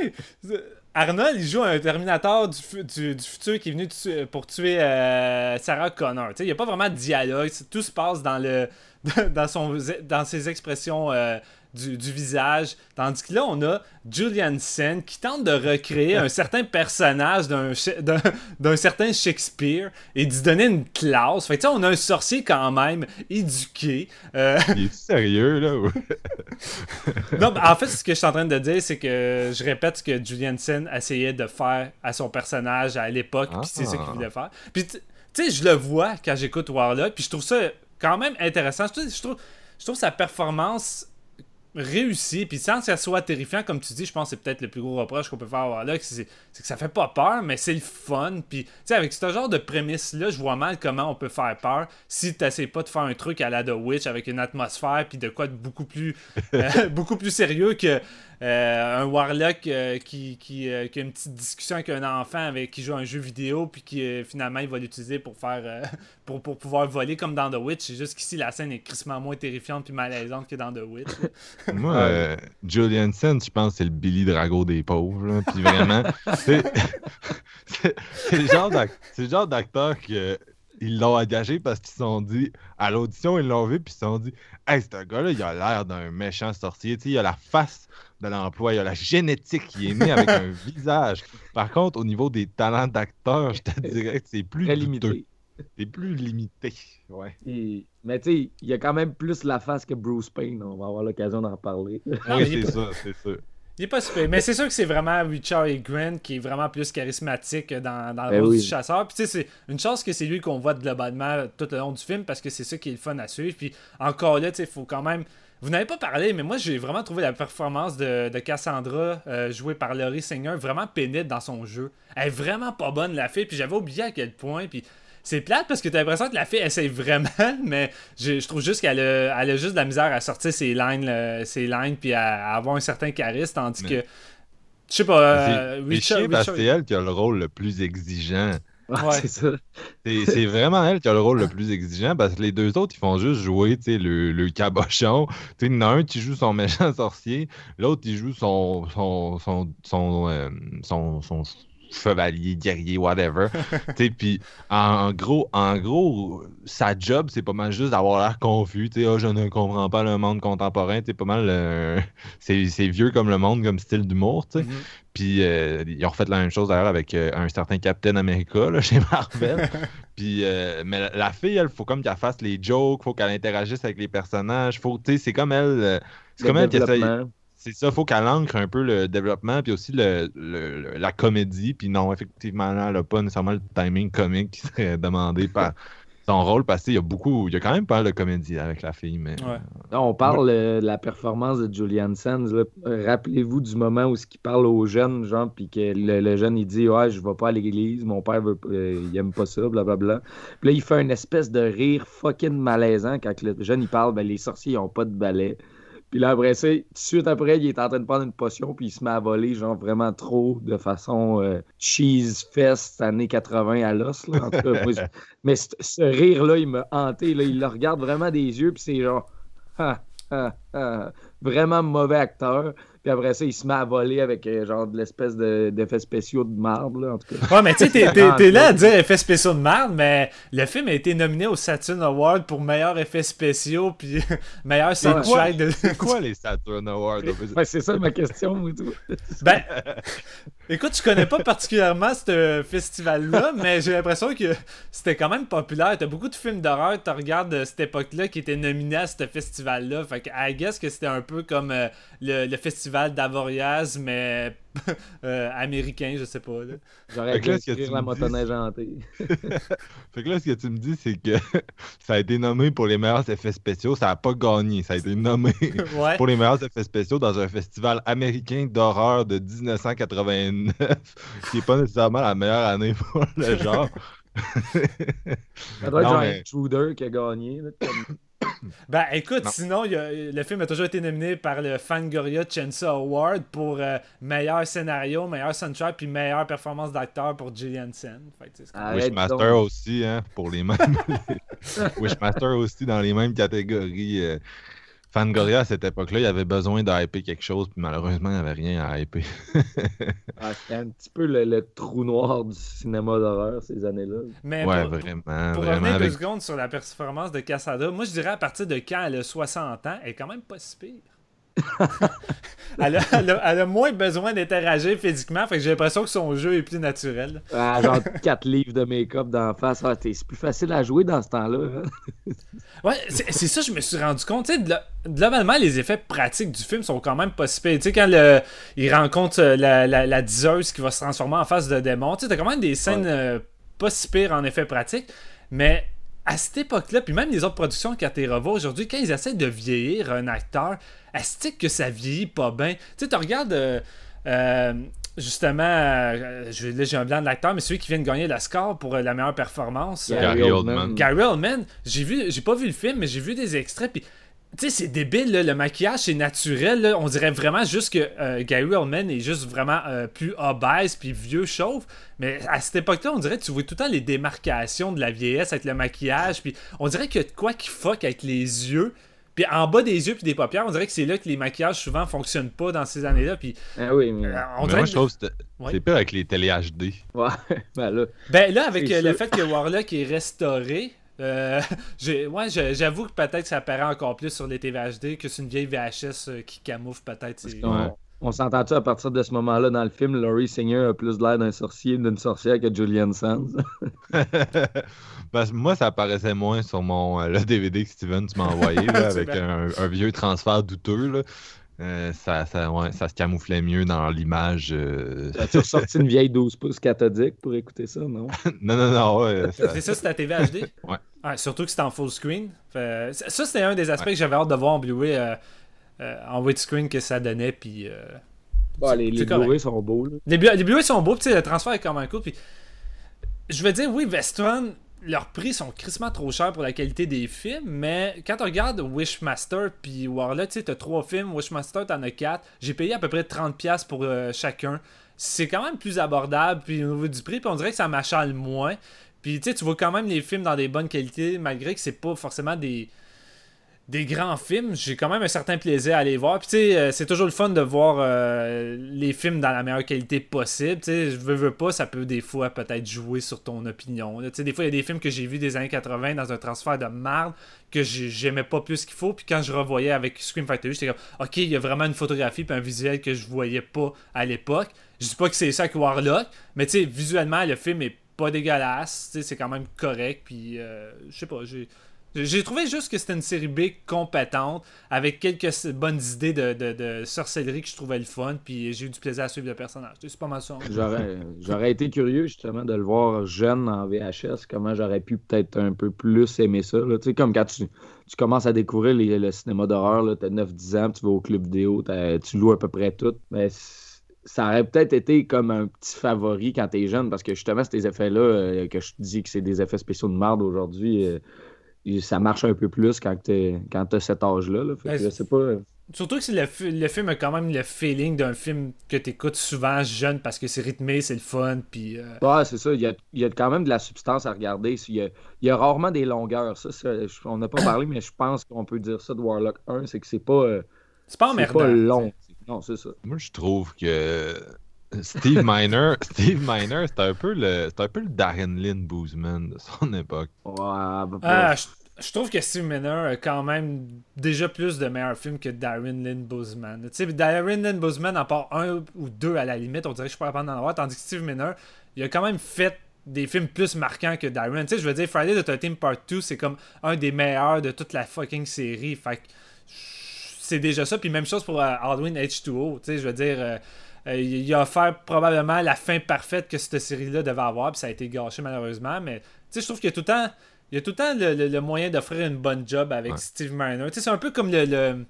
Arnold, il joue un Terminator du, fu- du- du futur qui est venu tu- pour tuer euh, Sarah Connor. Tu sais, Il n'y a pas vraiment de dialogue. Tout se passe dans, le, (laughs) dans, son, dans ses expressions euh, du, du visage. Tandis que là, on a Julian Sen qui tente de recréer un certain personnage d'un certain Shakespeare et d'y donner une classe. Fait que, tu sais, on a un sorcier quand même éduqué. euh, Il est sérieux, là? non, en fait, ce que je suis en train de dire, c'est que je répète ce que Julian Sen essayait de faire à son personnage à l'époque, puis c'est ça qu'il Ah. voulait faire. Puis, tu tu sais, je le vois quand j'écoute Warlock, puis je trouve ça quand même intéressant. Je trouve, je trouve, je trouve sa performance réussie, puis sans que ça soit terrifiant, comme tu dis, je pense que c'est peut-être le plus gros reproche qu'on peut faire à Warlock, c'est que ça fait pas peur, mais c'est le fun. Puis, tu sais, avec ce genre de prémisse-là, je vois mal comment on peut faire peur si t'essaies pas de faire un truc à la The Witch avec une atmosphère, puis de quoi de beaucoup plus, (laughs) euh, beaucoup plus sérieux que un Warlock euh, qui, qui, euh, qui a une petite discussion avec un enfant avec qui joue à un jeu vidéo, puis qui euh, finalement il va l'utiliser pour faire euh, (laughs) pour, pour pouvoir voler comme dans The Witch. C'est juste qu'ici la scène est crissement moins terrifiante puis malaisante que dans The Witch. Moi, euh, Julian Sen, je pense que c'est le Billy Drago des pauvres. là. Puis vraiment, (laughs) c'est c'est- c'est le genre d'ac- c'est le genre d'acteur que ils l'ont engagé parce qu'ils se sont dit, à l'audition, ils l'ont vu, puis ils se sont dit, hey, ce gars-là, il a l'air d'un méchant sorcier. Tu sais, il a la face de l'emploi, il a la génétique, il est né avec un (laughs) visage. Par contre, au niveau des talents d'acteur, je te (laughs) dirais que c'est plus Très limité. C'est plus limité. Ouais. Et- Mais tu sais, il y a quand même plus la face que Bruce Payne. On va avoir l'occasion d'en reparler. Non, oui, c'est ça, c'est ça. Il est pas super. Mais c'est sûr que c'est vraiment Richard E. Grant qui est vraiment plus charismatique dans, dans le Ben rôle oui. du chasseur. Puis tu sais, c'est une chance que c'est lui qu'on voit globalement tout le long du film parce que c'est ça qui est le fun à suivre. Puis encore là, tu sais, il faut quand même. Vous n'avez pas parlé, mais moi j'ai vraiment trouvé la performance de, de Cassandra, euh, jouée par Laurie Singer, vraiment pénible dans son jeu. Elle est vraiment pas bonne, la fille. Puis j'avais oublié à quel point. Puis c'est plate parce que t'as l'impression que la fille essaye vraiment, (laughs) mais je, je trouve juste qu'elle a, elle a juste de la misère à sortir ses lines, là, ses lines puis à, à avoir un certain charisme, tandis Mais- que. Je sais pas, euh, Richard. parce Richard- c'est elle qui a le rôle le plus exigeant. Ouais. C'est ça. C'est vraiment elle qui a le rôle le plus exigeant parce que les deux autres, ils font juste jouer le, le cabochon. Il y en a un qui joue son méchant (laughs) sorcier, l'autre, il joue son, son, son, son, euh, son, son chevalier, guerrier, whatever. (laughs) Puis en gros, en gros, sa job, c'est pas mal juste d'avoir l'air confus. Ah, je ne comprends pas le monde contemporain. C'est pas mal. euh, (laughs) c'est c'est vieux comme le monde, comme style d'humour. tu sais. Mhm. Puis euh, ils ont refait la même chose d'ailleurs avec euh, un certain Captain America là, (laughs) chez Marvel. Puis, euh, mais la, la fille, elle, faut comme qu'elle fasse les jokes, faut qu'elle interagisse avec les personnages. Faut, c'est comme elle. euh, c'est comme elle qui essaye. C'est ça, faut qu'elle ancre un peu le développement, puis aussi le, la comédie. Puis non, effectivement, là, elle n'a pas nécessairement le timing comique qui serait demandé (laughs) par son rôle, parce qu'il y a beaucoup, il y a quand même pas mal de comédie avec la fille, mais. Ouais. Là, on parle euh, de la performance de Julian Sands. Euh, Rappelez-vous du moment où il parle aux jeunes, genre, puis que le, le jeune il dit Ouais, je vais pas à l'église, mon père veut, euh, il aime pas ça, blablabla. Puis là, il fait une espèce de rire fucking malaisant quand le jeune il parle Ben, les sorciers ils ont pas de balai. Puis là, après ça, tout de suite après, il est en train de prendre une potion, puis il se met à voler, genre vraiment trop, de façon euh, cheese fest années 80 à l'os. là. En tout cas, moi, (laughs) je- mais ce, ce rire-là, il m'a hanté. Là. Il le regarde vraiment des yeux, puis c'est genre. Ah, ah, ah. Vraiment mauvais acteur. Puis après ça, il se met à voler avec euh, genre de l'espèce de- d'effets spéciaux de marde, là, en tout cas. Ouais, mais tu sais, t'es- là à dire effets spéciaux de merde, mais le film a été nominé au Saturn Award pour meilleurs effets spéciaux puis (laughs) meilleur soundtrack de. C'est quoi les Saturn Awards? (laughs) Ouais, c'est ça ma question tout. (laughs) Ben, écoute, je connais pas particulièrement ce festival-là, mais j'ai l'impression que c'était quand même populaire. T'as beaucoup de films d'horreur, tu regardes de cette époque-là qui étaient nominés à ce festival-là. Fait que, I guess que c'était un peu comme euh, le, le festival d'Avoriaz, mais (laughs) euh, américain, je sais pas. là. J'aurais Fait que dû là, ce que écrire tu la me dis, motoneige hantée. (laughs) Fait que là, ce que tu me dis, c'est que (laughs) ça a été nommé pour les meilleurs effets spéciaux. Ça n'a pas gagné. Ça a été nommé Ouais. pour les meilleurs effets spéciaux dans un festival américain d'horreur de 1989, qui n'est pas nécessairement la meilleure année pour le genre. Ça doit être mais- Intruder qui a gagné. là, comme- (coughs) Ben écoute, Non. sinon, il y a- le film a toujours été nominé par le Fangoria Chainsaw Award pour euh, meilleur scénario, meilleur soundtrack, puis meilleure performance d'acteur pour Gillian Sen. Wishmaster aussi, hein, pour les mêmes. (laughs) Wishmaster aussi dans les mêmes catégories. euh. Fangoria, à cette époque-là, il avait besoin de hyper quelque chose, puis malheureusement, il n'y avait rien à hyper. (laughs) Ah, C'était un petit peu le, le trou noir du cinéma d'horreur ces années-là. Mais ouais, pour, vraiment. pour vraiment revenir deux avec... secondes sur la performance de Casada, moi je dirais à partir de quand elle a 60 ans, elle est quand même pas si pire. (laughs) elle, a, elle a- elle a moins besoin d'interagir physiquement, fait que j'ai l'impression que son jeu est plus naturel. Ah, genre (laughs) 4 livres de make-up d'en face. Ah, c'est plus facile à jouer dans ce temps-là. hein. (laughs) Ouais, c'est ça, je me suis rendu compte. Globalement, les effets pratiques du film sont quand même pas si pires. Tu sais, quand le, il rencontre euh, la, la, la diseuse qui va se transformer en face de démon, tu t'as quand même des scènes euh, pas si pires en effets pratiques. Mais à cette époque-là, puis même les autres productions quand tu revois aujourd'hui, quand ils essaient de vieillir un acteur, est que ça vieillit pas bien? Tu sais, tu regardes. euh, euh, justement, euh, je, là j'ai un blanc de l'acteur, mais celui qui vient de gagner la score pour euh, la meilleure performance. euh, Gary Oldman. Gary Oldman, j'ai vu, j'ai pas vu le film, mais j'ai vu des extraits, puis tu sais, c'est débile, là, le maquillage, c'est naturel, là. on dirait vraiment juste que euh, Gary Oldman est juste vraiment euh, plus obèse, puis vieux chauve, mais à cette époque-là, on dirait que tu vois tout le temps les démarcations de la vieillesse avec le maquillage, puis on dirait qu'il y a de quoi qui fuck avec les yeux, puis en bas des yeux puis des paupières, on dirait que c'est là que les maquillages souvent fonctionnent pas dans ces années-là, puis Ah oui, mais. euh, on Mais moi, que- je trouve que c'était- Ouais. c'est pire avec les télé HD. Ouais, (laughs) ben là. Ben là, avec C'est euh, le sûr. fait que Warlock est restauré, euh, (laughs) j'ai- ouais, j'avoue que peut-être ça apparaît encore plus sur les TV HD que c'est une vieille VHS euh, qui camoufle peut-être. ses- On, on s'entend-tu à partir de ce moment-là dans le film, Laurie Singer a plus l'air d'un sorcier d'une sorcière que Julian Sands? (laughs) (laughs) Parce que moi, ça apparaissait moins sur mon euh, le DVD que Steven tu m'as envoyé là, avec un, un vieux transfert douteux. Là. Euh, ça, ça, ouais, ça se camouflait mieux dans l'image. euh. As-tu ressorti une vieille 12 pouces cathodique pour écouter ça, non? (laughs) non, non, non, ouais. ça- C'est ça, c'est ta TV HD? Ouais. surtout que c'était en full screen. Fait- ça, c'était un des aspects que j'avais hâte de voir en Blu-ray euh, euh, en widescreen que ça donnait. Puis, euh, Bah, les les. Blu-ray sont beaux. Là. Les, Blu- les Blu-ray sont beaux, puis le transfert est quand même cool. Puis, je veux dire, oui, Vestron, leurs prix sont crissement trop chers pour la qualité des films, mais quand on regarde Wishmaster puis Warlock, tu sais, t'as trois films, Wishmaster, t'en as quatre. J'ai payé à peu près 30$ pour euh, chacun. C'est quand même plus abordable, puis au niveau du prix, on dirait que ça m'achale moins. Puis tu tu vois quand même les films dans des bonnes qualités, malgré que c'est pas forcément des des grands films, j'ai quand même un certain plaisir à les voir. Puis tu sais, euh, c'est toujours le fun de voir euh, les films dans la meilleure qualité possible. Tu sais, je veux, veux pas, ça peut des fois peut-être jouer sur ton opinion. Tu sais, des fois, il y a des films que j'ai vus des années 80 dans un transfert de marde que j'ai- j'aimais pas plus qu'il faut. Puis quand je revoyais avec Scream Factory, j'étais comme, ok, il y a vraiment une photographie puis un visuel que je voyais pas à l'époque. Je dis pas que c'est ça avec Warlock, mais tu sais, visuellement, le film est pas dégueulasse. Tu sais, c'est quand même correct. Puis, euh, je sais pas, j'ai. J'ai trouvé juste que c'était une série B compétente, avec quelques bonnes idées de, sorcellerie que je trouvais le fun, puis j'ai eu du plaisir à suivre le personnage. C'est pas mal ça. J'aurais été curieux justement de le voir jeune en VHS, comment j'aurais pu peut-être un peu plus aimer ça. Tu sais, comme quand tu, commences à découvrir les- le cinéma d'horreur, tu as 9-10 ans, tu vas au club vidéo, t'as- tu loues à peu près tout. Mais ça aurait peut-être été comme un petit favori quand t'es jeune, parce que justement, ces effets-là, euh, que je te dis que c'est des effets spéciaux de merde aujourd'hui, euh, ça marche un peu plus quand t'es- quand t'as cet âge-là. là. Fait que Ouais, je sais pas. euh, Surtout que c'est le, le film a quand même le feeling d'un film que t'écoutes souvent jeune parce que c'est rythmé, c'est le fun, puis. euh, Ouais, c'est ça. Il y, a, il y a quand même de la substance à regarder. Il y a, il y a rarement des longueurs. Ça, ça, je- on n'a pas parlé, mais je pense qu'on peut dire ça de Warlock 1, c'est que c'est pas, euh, c'est pas c'est tu long. Non, c'est ça. Moi, je trouve que Steve Miner, (laughs) Steve Miner, c'est un peu le, c'est un peu le Darren Lynn Boozman de son époque. Ouais, à peu près. Ah, je, je trouve que Steve Miner a quand même déjà plus de meilleurs films que Darren Lynn Boozman. Tu sais, Darren Lynn Boozman, en part un ou deux à la limite, on dirait que je suis pas d'en avoir, tandis que Steve Miner, il a quand même fait des films plus marquants que Darren. Tu sais, je veux dire, Friday the 13th Part 2, c'est comme un des meilleurs de toute la fucking série. Fait que c'est déjà ça. Puis même chose pour euh, Halloween H2O. Tu sais, je veux dire, euh, il a offert probablement la fin parfaite que cette série-là devait avoir. Puis ça a été gâché malheureusement. Mais tu sais, je trouve qu'il y a tout le temps, il y a tout le, temps le, le- le moyen d'offrir une bonne job avec Ouais. Steve sais, c'est un peu comme le.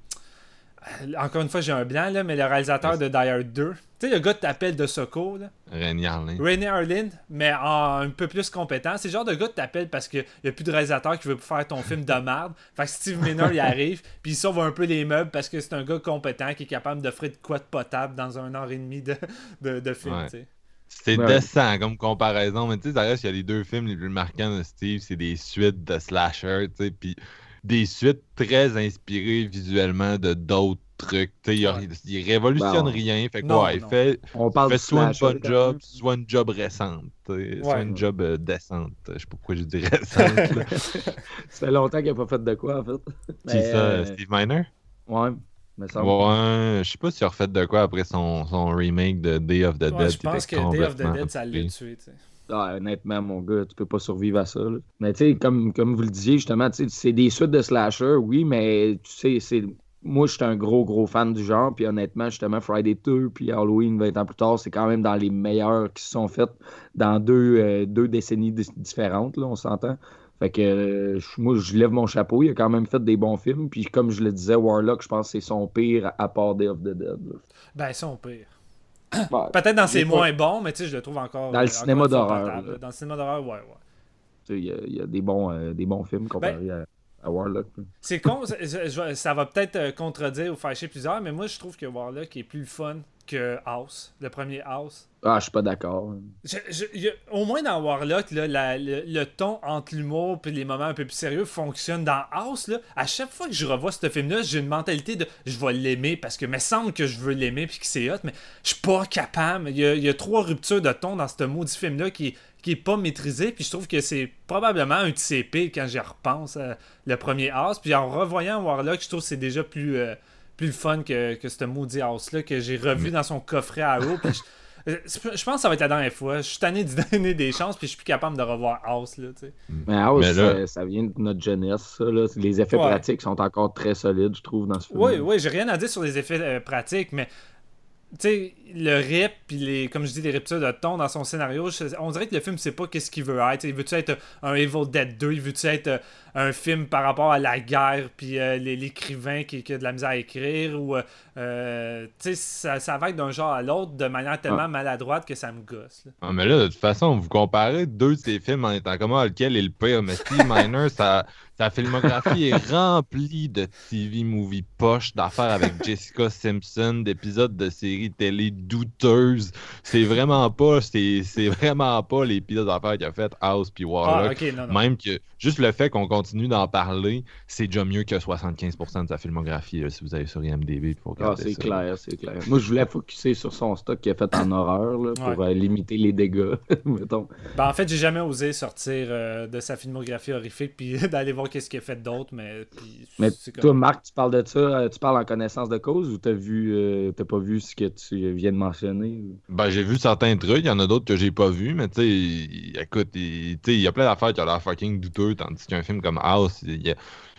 Le- Encore une fois, j'ai un blanc, là, mais le réalisateur de Hard 2. Tu sais, le gars de t'appelle de Soco, là. Rennie Harlin. René Harlin, mais en un peu plus compétent. C'est le genre de gars que t'appelles parce qu'il n'y a plus de réalisateur qui veut faire ton film de merde. Fait que Steve Miner, il arrive, (laughs) puis il sauve un peu les meubles parce que c'est un gars compétent qui est capable d'offrir de quoi de potable dans un heure et demie de, de, de film. Ouais. tu sais. C'est Ouais. décent comme comparaison, mais tu sais, ça reste, il y a les deux films les plus marquants de Steve, c'est des suites de slasher, tu sais, puis des suites très inspirées visuellement de d'autres trucs, tu sais, il, a- Ouais. il révolutionne Bon. rien, fait que Non, ouais, non. fait, On parle fait soit une bonne job, soit une job récente, soit Ouais. une job euh, décente, je sais pas pourquoi je dis (laughs) récente. Ça fait longtemps qu'il n'a pas fait de quoi, en fait. Qui Mais, ça, euh, Steve Miner? Ouais, mais ça Ouais, je sais pas s'il a refait de quoi après son, son remake de Day of the Ouais, Dead. je qui pense que Day of the complètement Dead, ça l'a tué. Ah, honnêtement, mon gars, tu peux pas survivre à ça. Mais tu sais, comme, comme vous le disiez, justement, c'est des suites de slasher, oui, mais tu sais, c'est. Moi, je suis un gros, gros fan du genre. Puis honnêtement, justement, Friday 2 puis Halloween 20 ans plus tard, c'est quand même dans les meilleurs qui se sont faites dans deux, euh, deux décennies différentes, là, on s'entend. Fait que euh, moi, je lève mon chapeau. Il a quand même fait des bons films. Puis comme je le disais, Warlock, je pense que c'est son pire à part Day of the Dead. là. Ben, ça, on pire. Ouais. (coughs) Peut-être dans ses moins bons, mais tu sais, je le trouve encore. Dans le cinéma d'horreur. Dans le cinéma d'horreur, ouais, ouais. Tu sais, Il y, a- il y a des bons, euh, des bons films comparés à, à Warlock. C'est con, ça, va peut-être euh, contredire ou fâcher plusieurs, mais moi je trouve que Warlock est plus fun que House, le premier House. Ah, je suis pas d'accord. Au moins dans Warlock, là, la- le, le ton entre l'humour et les moments un peu plus sérieux fonctionne. Dans House, là, à chaque fois que je revois ce film-là, j'ai une mentalité de je vais l'aimer parce que me semble que je veux l'aimer puis que c'est hot, mais je suis pas capable. Il y, a, il y a trois ruptures de ton dans ce maudit film-là qui, qui est pas maîtrisé. Puis je trouve que c'est probablement un pires quand j'y repense à le premier House. Puis en revoyant Warlock, je trouve que c'est déjà plus. euh, plus le fun que, que ce maudit house-là que j'ai revu dans son coffret à eau. Puis je- euh, je pense que ça va être la dernière fois. Je suis tanné de (laughs) donner des chances, puis je suis plus capable de revoir House. Là, tu sais. Mais House, Mais là- ça, ça vient de notre jeunesse, ça. Là. Les effets Ouais. pratiques sont encore très solides, je trouve, dans ce film. Oui, oui, j'ai rien à dire sur les effets euh, pratiques, mais tu sais, le rip, puis les, comme je dis, les ruptures de ton dans son scénario, on dirait que le film sait pas qu'est-ce qu'il veut être. Il veut-tu être un Evil Dead 2, il veut-tu être euh, un film par rapport à la guerre, puis euh, l'écrivain qui, qui a de la misère à écrire, ou, euh, euh, tu sais, ça, ça va être d'un genre à l'autre de manière tellement maladroite que ça me gosse. là. Ah, mais là, de toute façon, vous comparez deux de ces films en étant comment lequel est le pire. Mais Steve (laughs) Miner, sa, sa filmographie est remplie de TV movie poche, d'affaires avec (laughs) Jessica Simpson, d'épisodes de séries télé douteuses. C'est vraiment pas, c'est vraiment pas les pires affaires qu'il a fait House puis Ah, Warlock. ok, non, non. Même que juste le fait qu'on continue d'en parler, c'est déjà mieux que 75% de sa filmographie. là, si vous allez sur IMDb, pour Ah, c'est ça. clair, c'est clair. Moi, je voulais focuser sur son stock qu'il a fait en (coughs) horreur là, pour euh, limiter les dégâts, (laughs) mettons. Ben, en fait, j'ai jamais osé sortir euh, de sa filmographie horrifique puis (laughs) d'aller voir qu'est-ce qu'il a fait d'autre, mais puis Mais c'est toi, comme... Marc, tu parles de ça, euh, tu parles en connaissance de cause ou t'as vu, euh, t'as pas vu ce que tu viens de mentionner? ou- Ben, j'ai vu certains trucs, il y en a d'autres que j'ai pas vu, mais tu sais, écoute, il tu sais, il y a plein d'affaires qui ont l'air fucking douteux, tandis qu'un film comme House, il y a,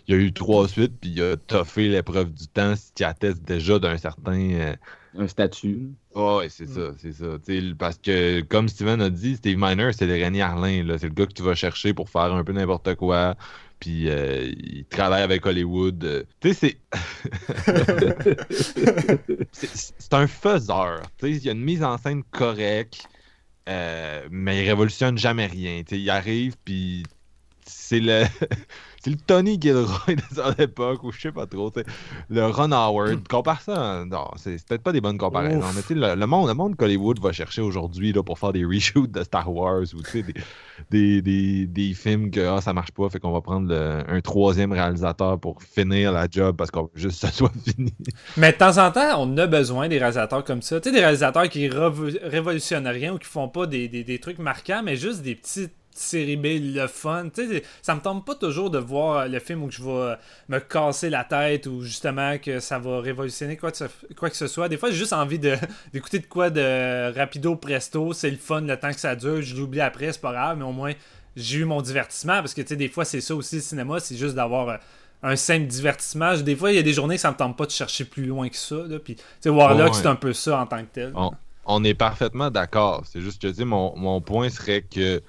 il y a eu trois suites, puis il a toffé l'épreuve du temps, ce qui atteste déjà d'un certain. euh, Un statut. Oh, ouais, c'est ça, c'est ça. Tu parce que, comme Steven a dit, Steve Miner, c'est le René Harlin, là. C'est le gars que tu vas chercher pour faire un peu n'importe quoi. Puis, euh, il travaille avec Hollywood. Tu sais, c'est. (laughs) c'est c'est un faiseur. Tu sais, il y a une mise en scène correcte, euh, mais il révolutionne jamais rien. Tu sais, il arrive, puis c'est le. (laughs) C'est le Tony Gilroy de son époque, ou je sais pas trop, le Ron Howard. Compare ça, non, c'est peut-être pas des bonnes comparaisons, Ouf. mais tu le, le monde, le monde qu'Hollywood va chercher aujourd'hui là, pour faire des reshoots de Star Wars ou tu sais, des, des, des, des films que ah, ça marche pas, fait qu'on va prendre le- un troisième réalisateur pour finir la job parce qu'on veut juste que ça soit (laughs) fini. Mais de temps en temps, on a besoin des réalisateurs comme ça. Tu sais, des réalisateurs qui révolutionnent rien ou qui font pas des, des, des trucs marquants, mais juste des petites séries B, le fun. Tu sais, ça me tombe pas toujours de voir le film où je vais me casser la tête ou justement que ça va révolutionner quoi que ce, quoi que ce soit. Des fois, j'ai juste envie (laughs) d'écouter de quoi de rapido presto. C'est le fun le temps que ça dure. Je l'oublie après, c'est pas grave, mais au moins j'ai eu mon divertissement parce que tu sais, des fois, c'est ça aussi le cinéma, c'est juste d'avoir. euh, un simple divertissement. Des fois, il y a des journées que ça me tente pas de chercher plus loin que ça. Là. Puis, Warlock, Ouais. c'est un peu ça en tant que tel. On, on est parfaitement d'accord. C'est juste que, mon, mon point serait que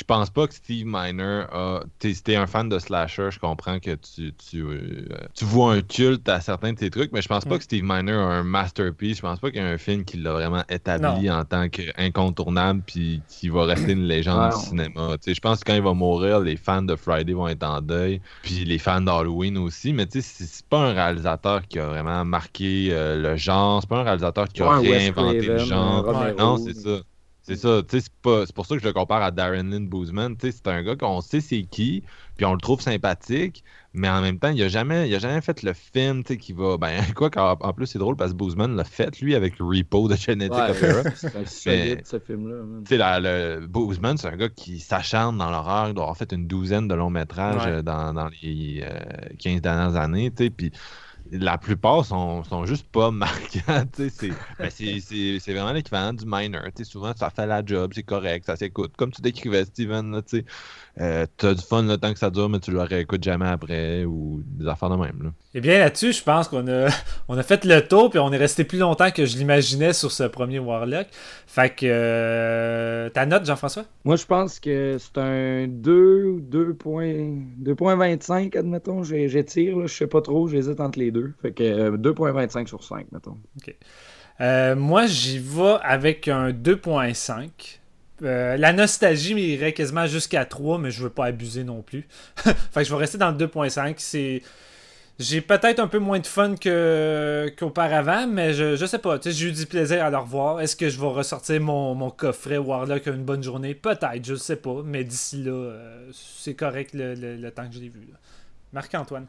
je pense pas que Steve Miner a. t'es- Si t'es un fan de slasher, je comprends que tu, tu, euh, tu vois un culte à certains de tes trucs, mais je pense pas Mm. que Steve Miner a un masterpiece. Je pense pas qu'il y a un film qui l'a vraiment établi en tant qu'incontournable puis qui va rester une légende du cinéma. Je pense que quand il va mourir, les fans de Friday vont être en deuil, puis les fans d'Halloween aussi, mais tu sais, c'est c'est pas un réalisateur qui a vraiment marqué euh, le genre, c'est pas un réalisateur qui a Ouais, réinventé le genre. Romero. Non, c'est ça. C'est ça, c'est pour ça que je le compare à Darren Lynn Boozman. C'est un gars qu'on sait c'est qui, puis on le trouve sympathique, mais en même temps, il a jamais, il a jamais fait le film, qui va. Ben, (laughs) quoi qu'en en plus, c'est drôle parce que Boozman l'a fait, lui, avec Repo de Genetic Ouais, Opera. (laughs) c'est solide, ce film-là. le Boozman, c'est un gars qui s'acharne dans l'horreur. Il doit avoir fait une douzaine de longs métrages Ouais. euh, dans, dans les euh, 15 dernières années. Puis la plupart sont, sont juste pas (laughs) marquants. ben, c'est- vraiment l'équivalent du minor. Souvent, ça fait la job, c'est correct, ça s'écoute. Comme tu décrivais, Steven, là, tu euh, t'as du fun le temps que ça dure, mais tu le réécoutes jamais après ou des affaires de même. Là. Et bien là-dessus, je pense qu'on a, (laughs) on a fait le tour, puis on est resté plus longtemps que je l'imaginais sur ce premier Warlock. Fait que. euh, ta note, Jean-François? Moi, je pense que c'est un 2 ou 2 points- 2.25, admettons. J'ai- J'étire, là, je sais pas trop, j'hésite entre les deux. Fait que euh, 2.25 sur 5, mettons. Euh, Moi, j'y vais avec un 2.5. Euh, la nostalgie m'irait quasiment jusqu'à 3, mais je veux pas abuser non plus. (laughs) fait que je vais rester dans le 2.5. C'est. J'ai peut-être un peu moins de fun qu'auparavant, mais je, je sais pas. J'ai eu du plaisir à le revoir. Est-ce que je vais ressortir mon, mon coffret Warlock une bonne journée? Peut-être, je sais pas. Mais d'ici là, euh, c'est correct le, le- le temps que je l'ai vu. Marc-Antoine.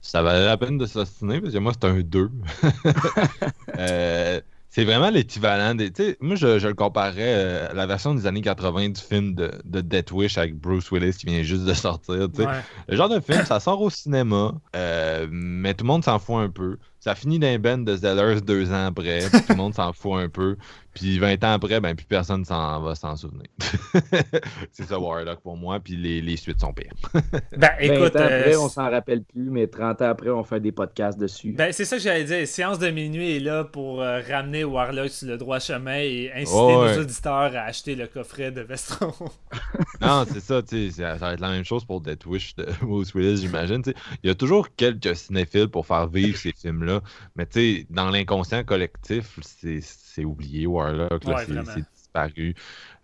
Ça valait la peine de s'ostiner parce que moi, c'est un 2. (laughs) Euh, c'est vraiment l'équivalent des. Moi, je, je le comparais euh, à la version des années 80 du film de, de Death Wish avec Bruce Willis qui vient juste de sortir. Ouais. Le genre de film, ça sort au cinéma, euh, mais tout le monde s'en fout un peu. ça finit d'un band de Zellers deux ans après, tout le monde s'en fout un peu. Puis 20 ans après, ben plus personne s'en va s'en souvenir. (laughs) c'est ça Warlock pour moi, puis les, les suites sont pires. (laughs) ben écoute, 20 ans après, euh, on s'en rappelle plus, mais 30 ans après, on fait des podcasts dessus. Ben, c'est ça que j'allais dire. Séance de minuit est là pour euh, ramener Warlock sur le droit chemin et inciter Oh, ouais. nos auditeurs à acheter le coffret de Vestron. (laughs) non, c'est ça, tu sais, ça va être la même chose pour Death Wish de Bruce Willis, j'imagine. Il y a toujours quelques cinéphiles pour faire vivre ces films-là, mais tu sais, dans l'inconscient collectif, c'est c'est oublié, Warlock, Ouais, c'est disparu.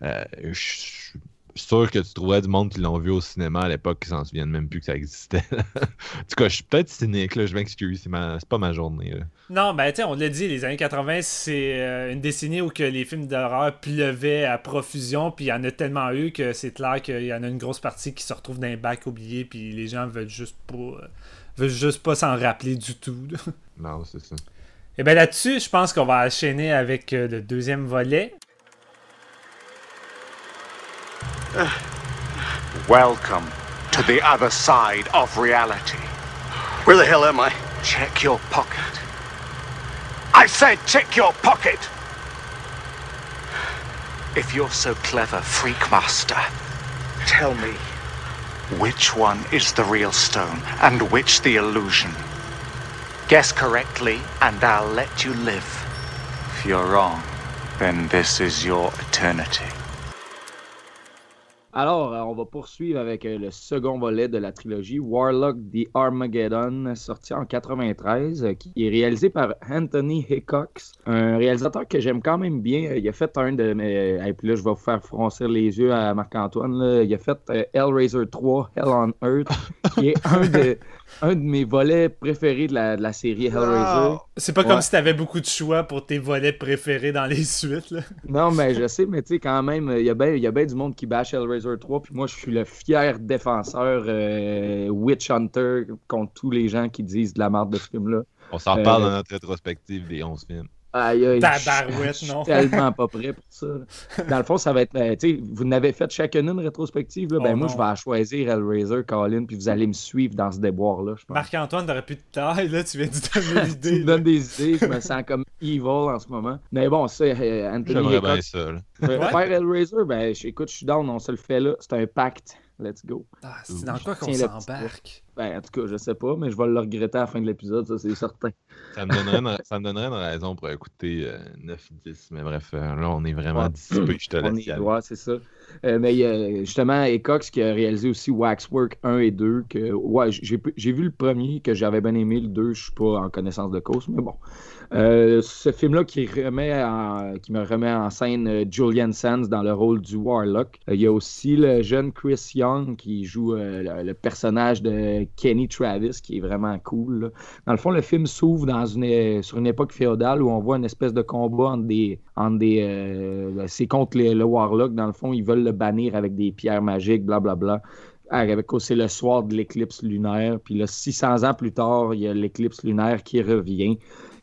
Euh, Je suis sûr que tu trouverais du monde qui l'ont vu au cinéma à l'époque qui s'en souviennent même plus que ça existait. (laughs) en tout cas, je suis peut-être cynique, là, je m'excuse, c'est ma- c'est pas ma journée. là. non, ben, tu sais, on l'a dit, les années 80, c'est euh, une décennie où que les films d'horreur pleuvaient à profusion, puis il y en a tellement eu que c'est clair qu'il y en a une grosse partie qui se retrouve dans un bac oublié, puis les gens veulent juste pas. veulent juste pas s'en rappeler du tout. Non, c'est ça. Eh Et bien là-dessus, je pense qu'on va enchaîner avec euh, le deuxième volet. Welcome to the other side of reality. Where the hell am I? Check your pocket. I said check your pocket! If you're so clever, Freak Master, tell me which one is the real stone and which the illusion. Guess correctly, and I'll let you live. If you're wrong, then this is your eternity. Alors, euh, on va poursuivre avec euh, le second volet de la trilogie Warlock the Armageddon, sorti en 93, euh, qui est réalisé par Anthony Hickox, un réalisateur que j'aime quand même bien. Il a fait un de mes. Et puis là, je vais vous faire froncir les yeux à Marc-Antoine. Il a fait Hellraiser 3, Hell on Earth, qui est un (laughs) de, un de mes volets préférés de la, de la série Hellraiser. C'est pas comme Ouais. si t'avais beaucoup de choix pour tes volets préférés dans les suites. Là. (laughs) Non, mais je sais, mais tu sais, quand même, il y a bien ben du monde qui bâche Hellraiser 3, puis moi, je suis le fier défenseur euh, Witch Hunter contre tous les gens qui disent de la merde de ce film-là. On s'en reparle Euh, dans notre rétrospective des 11 films. Aïe, aïe, Tabarouette, je suis non. tellement pas prêt pour ça. (laughs) Dans le fond, ça va être, euh, tu sais, vous n'avez fait chacune une rétrospective, là, ben Oh moi, non. je vais en choisir Hellraiser, Colin, puis vous allez me suivre dans ce déboire-là, je pense. Marc-Antoine, t'aurais plus de taille, là, tu viens de donner (laughs) tu me donnes des idées, je me sens comme evil en ce moment. Mais bon, c'est euh, Anthony J'aimerais bien ça. là. Faire Hellraiser, ben, écoute, je suis down, on se le fait là. C'est un pacte. Let's go. Ah, c'est dans quoi qu'on s'embarque? Ben, en tout cas, je sais pas, mais je vais le regretter à la fin de l'épisode, ça, c'est certain. Ça me, donnerait une, ça me donnerait une raison pour écouter euh, 9-10, mais bref, euh, là, on est vraiment Ouais. dissipé, je te laisse est ouais, c'est ça. Euh, mais il y a justement Ecox qui a réalisé aussi Waxwork 1 et 2. Que, ouais, j'ai j'ai vu le premier que j'avais bien aimé, le 2, je suis pas en connaissance de cause, mais bon. Euh, ce film-là qui, me remet en scène euh, Julian Sands dans le rôle du Warlock. Euh, Il y a aussi le jeune Chris Young qui joue le, personnage de Kenny Travis qui est vraiment cool. Dans le fond, le film s'ouvre une, sur une époque féodale où on voit une espèce de combat entre des. Entre des euh, c'est contre les- le Warlock. Dans le fond, ils veulent le bannir avec des pierres magiques, blablabla. Avec aussi le soir de l'éclipse lunaire. Puis là, 600 ans plus tard, il y a l'éclipse lunaire qui revient.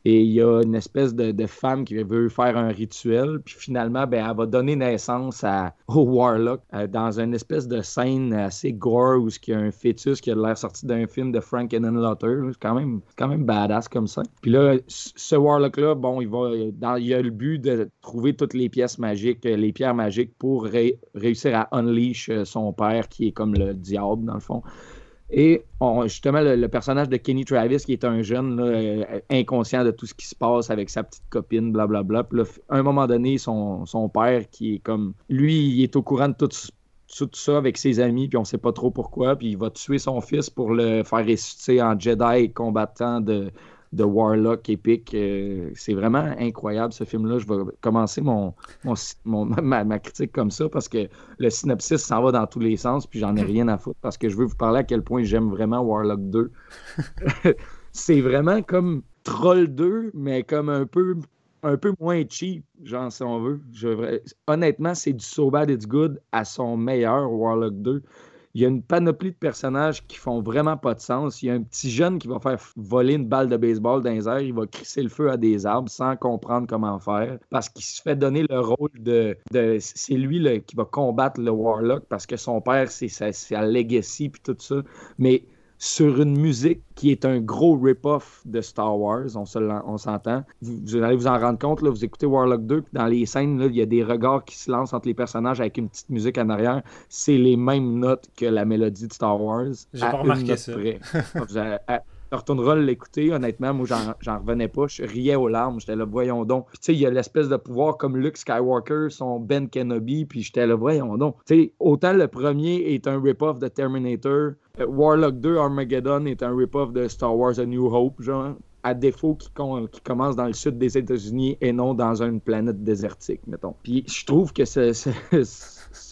Et il y a une espèce de, femme qui veut faire un rituel. Puis finalement, ben, elle va donner naissance à, au Warlock euh, dans une espèce de scène assez gore où il y a un fœtus qui a l'air sorti d'un film de Frank Lauter. C'est quand même, quand même badass comme ça. Puis là, ce Warlock-là, bon, il va il a le but de trouver toutes les pièces magiques, euh, les pierres magiques pour ré- réussir à unleash euh, son père qui est comme le diable dans le fond. Et on- justement, le, personnage de Kenny Travis, qui est un jeune euh, inconscient de tout ce qui se passe avec sa petite copine, blablabla. Puis là, à un moment donné, son, son père, qui est comme. Lui, il est au courant de tout, tout ça avec ses amis, puis on sait pas trop pourquoi. Puis il va tuer son fils pour le faire ressusciter en Jedi combattant de, de Warlock épique. Euh, c'est vraiment incroyable ce film-là. Je vais commencer mon, mon, mon- (laughs) ma, ma critique comme ça parce que le synopsis s'en va dans tous les sens, puis j'en ai (laughs) rien à foutre parce que je veux vous parler à quel point j'aime vraiment Warlock 2. (laughs) c'est vraiment comme Troll 2, mais comme un peu un peu moins cheap, genre si on veut. Je- honnêtement, c'est du So Bad It's Good à son meilleur, Warlock 2. Il y a une panoplie de personnages qui font vraiment pas de sens. Il y a un petit jeune qui va faire voler une balle de baseball dans les airs. Il va crisser le feu à des arbres sans comprendre comment faire parce qu'il se fait donner le rôle de. c'est lui qui va combattre le Warlock parce que son père, c'est sa legacy puis tout ça. Mais sur une musique qui est un gros rip-off de Star Wars, on, s'entend. Vous, allez vous en rendre compte, là, vous écoutez Warlock 2, puis dans les scènes, là, il y a des regards qui se lancent entre les personnages avec une petite musique en arrière. C'est les mêmes notes que la mélodie de Star Wars. J'ai pas remarqué ça. (laughs) Retourneras l'écouter, honnêtement, moi, j'en revenais pas. Je riais aux larmes. J'étais là, voyons donc. Tu sais, il y a l'espèce de pouvoir comme Luke Skywalker, son Ben Kenobi, puis j'étais là, voyons donc. Tu sais, autant le premier est un rip-off de Terminator, euh, Warlock 2 Armageddon est un rip-off de Star Wars A New Hope, genre à défaut qui, commence dans le sud des États-Unis et non dans une planète désertique, mettons. Puis je trouve que ce, ce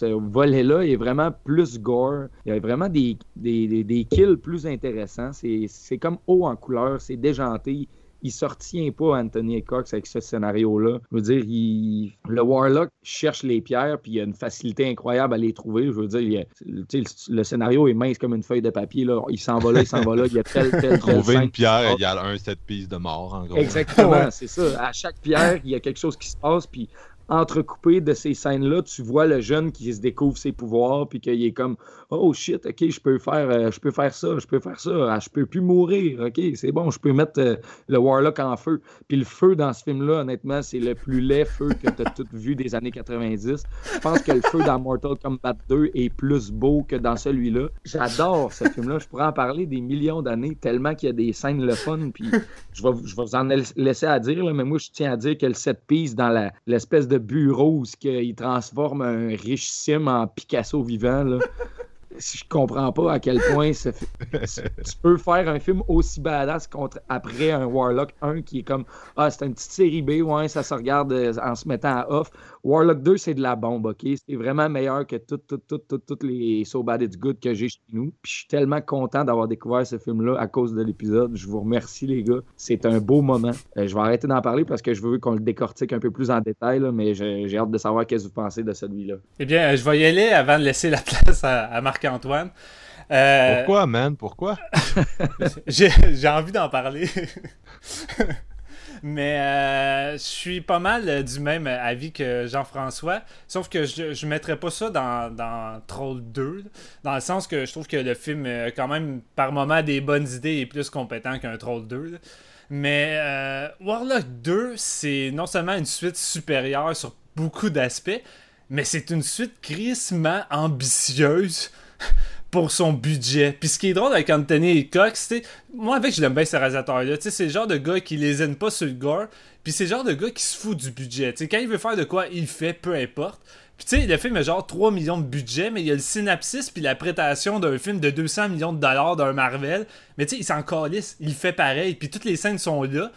volet-là est vraiment plus gore. Il y a vraiment des, des, des kills plus intéressants. C'est comme haut en couleur, c'est déjanté il sortient pas Anthony Cox avec ce scénario-là. Je veux dire, il... le Warlock cherche les pierres, puis il a une facilité incroyable à les trouver. Je veux dire, le scénario est mince comme une feuille de papier. Là. Il s'en va là, il s'en va là, il y a tel, tel, Trouver une pierre, il y a un set piece de mort, en gros. Exactement, (laughs) c'est ça. À chaque pierre, il y a quelque chose qui se passe, puis entrecoupé de ces scènes-là, tu vois le jeune qui se découvre ses pouvoirs, puis qu'il est comme Oh shit, ok, je peux faire euh, je peux faire ça, je peux faire ça, ah, je peux plus mourir, ok, c'est bon, je peux mettre euh, le Warlock en feu. Puis le feu dans ce film-là, honnêtement, c'est le plus laid feu que tu as tout vu des années 90. Je pense que le feu dans Mortal Kombat 2 est plus beau que dans celui-là. J'adore ce film-là, je pourrais en parler des millions d'années, tellement qu'il y a des scènes le fun, puis je vais, je vais vous en laisser à dire, mais moi je tiens à dire que le set piece dans l'espèce de bureau où il transforme un richissime en Picasso vivant. Là. (laughs) je comprends pas à quel point tu peux faire un film aussi badass contre après un Warlock 1 qui est comme Ah, c'est une petite série B, ouais, ça se regarde euh, en se mettant à off. Warlock 2, c'est de la bombe, OK? C'est vraiment meilleur que toutes tout, tout, tout, les So Bad It's Good que j'ai chez nous. Puis je suis tellement content d'avoir découvert ce film-là à cause de l'épisode. Je vous remercie, les gars. C'est un beau moment. Euh, je vais arrêter d'en parler parce que je veux qu'on le décortique un peu plus en détail, mais j'ai hâte de savoir qu'est-ce que vous pensez de celui-là. Eh bien, je vais y aller avant de laisser la (laughs) place à, Marc-Antoine. Euh, Pourquoi, man? Pourquoi? (laughs) j'ai envie d'en parler. (laughs) Mais euh, je suis pas mal euh, du même avis que Jean-François. Sauf que je ne mettrais pas ça dans, dans, Troll 2. Dans le sens que je trouve que le film, euh, quand même, par moment, des bonnes idées et plus compétent qu'un Troll 2. Mais Warlock 2, c'est non seulement une suite supérieure sur beaucoup d'aspects, mais c'est une suite crissement ambitieuse (laughs) pour son budget. Puis ce qui est drôle avec Anthony Cox, c'est moi avec je l'aime bien ce réalisateur-là, c'est le genre de gars qui les aime pas sur le gore, puis c'est le genre de gars qui se fout du budget. sais quand il veut faire de quoi, il fait, peu importe. Puis tu sais, le film a genre 3 millions de budget, mais il y a le synopsis puis la prétation d'un film de 200 millions de dollars d'un Marvel. Mais tu sais, il s'en calisse, il fait pareil, puis toutes les scènes sont là.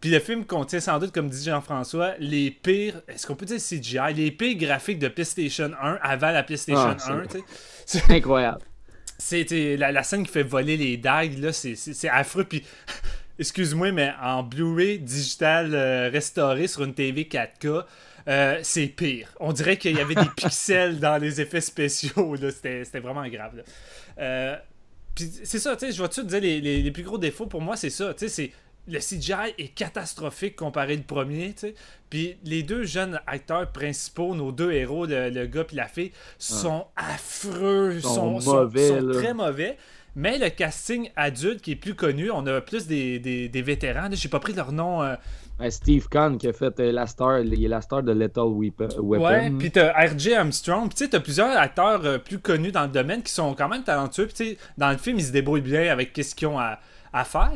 Puis le film contient sans doute, comme dit Jean-François, les pires, est-ce qu'on peut dire CGI, les pires graphiques de PlayStation 1 avant la PlayStation 1. Ah, c'est incroyable. C'est la, scène qui fait voler les dagues, là, c'est affreux. Puis, (laughs) excuse-moi, mais en Blu-ray digital euh, restauré sur une TV 4K, euh, c'est pire. On dirait qu'il y avait des (laughs) pixels dans les effets spéciaux. C'était vraiment grave. Euh, c'est ça, tu sais, je vais te dire les, les, plus gros défauts? Pour moi, c'est ça. Tu sais, c'est le CGI est catastrophique comparé au premier, tu sais. Puis les deux jeunes acteurs principaux, nos deux héros, le, gars et la fille, sont affreux, sont, mauvais, très mauvais. Mais le casting adulte qui est plus connu, on a plus des, des, des vétérans. J'ai pas pris leur nom. Euh. Steve Kahn qui a fait euh, la star, il est la star de Lethal Weapon. Ouais, puis t'as R.J. Armstrong. Tu sais, t'as plusieurs acteurs euh, plus connus dans le domaine qui sont quand même talentueux. Puis dans le film, ils se débrouillent bien avec ce qu'ils ont à, à faire.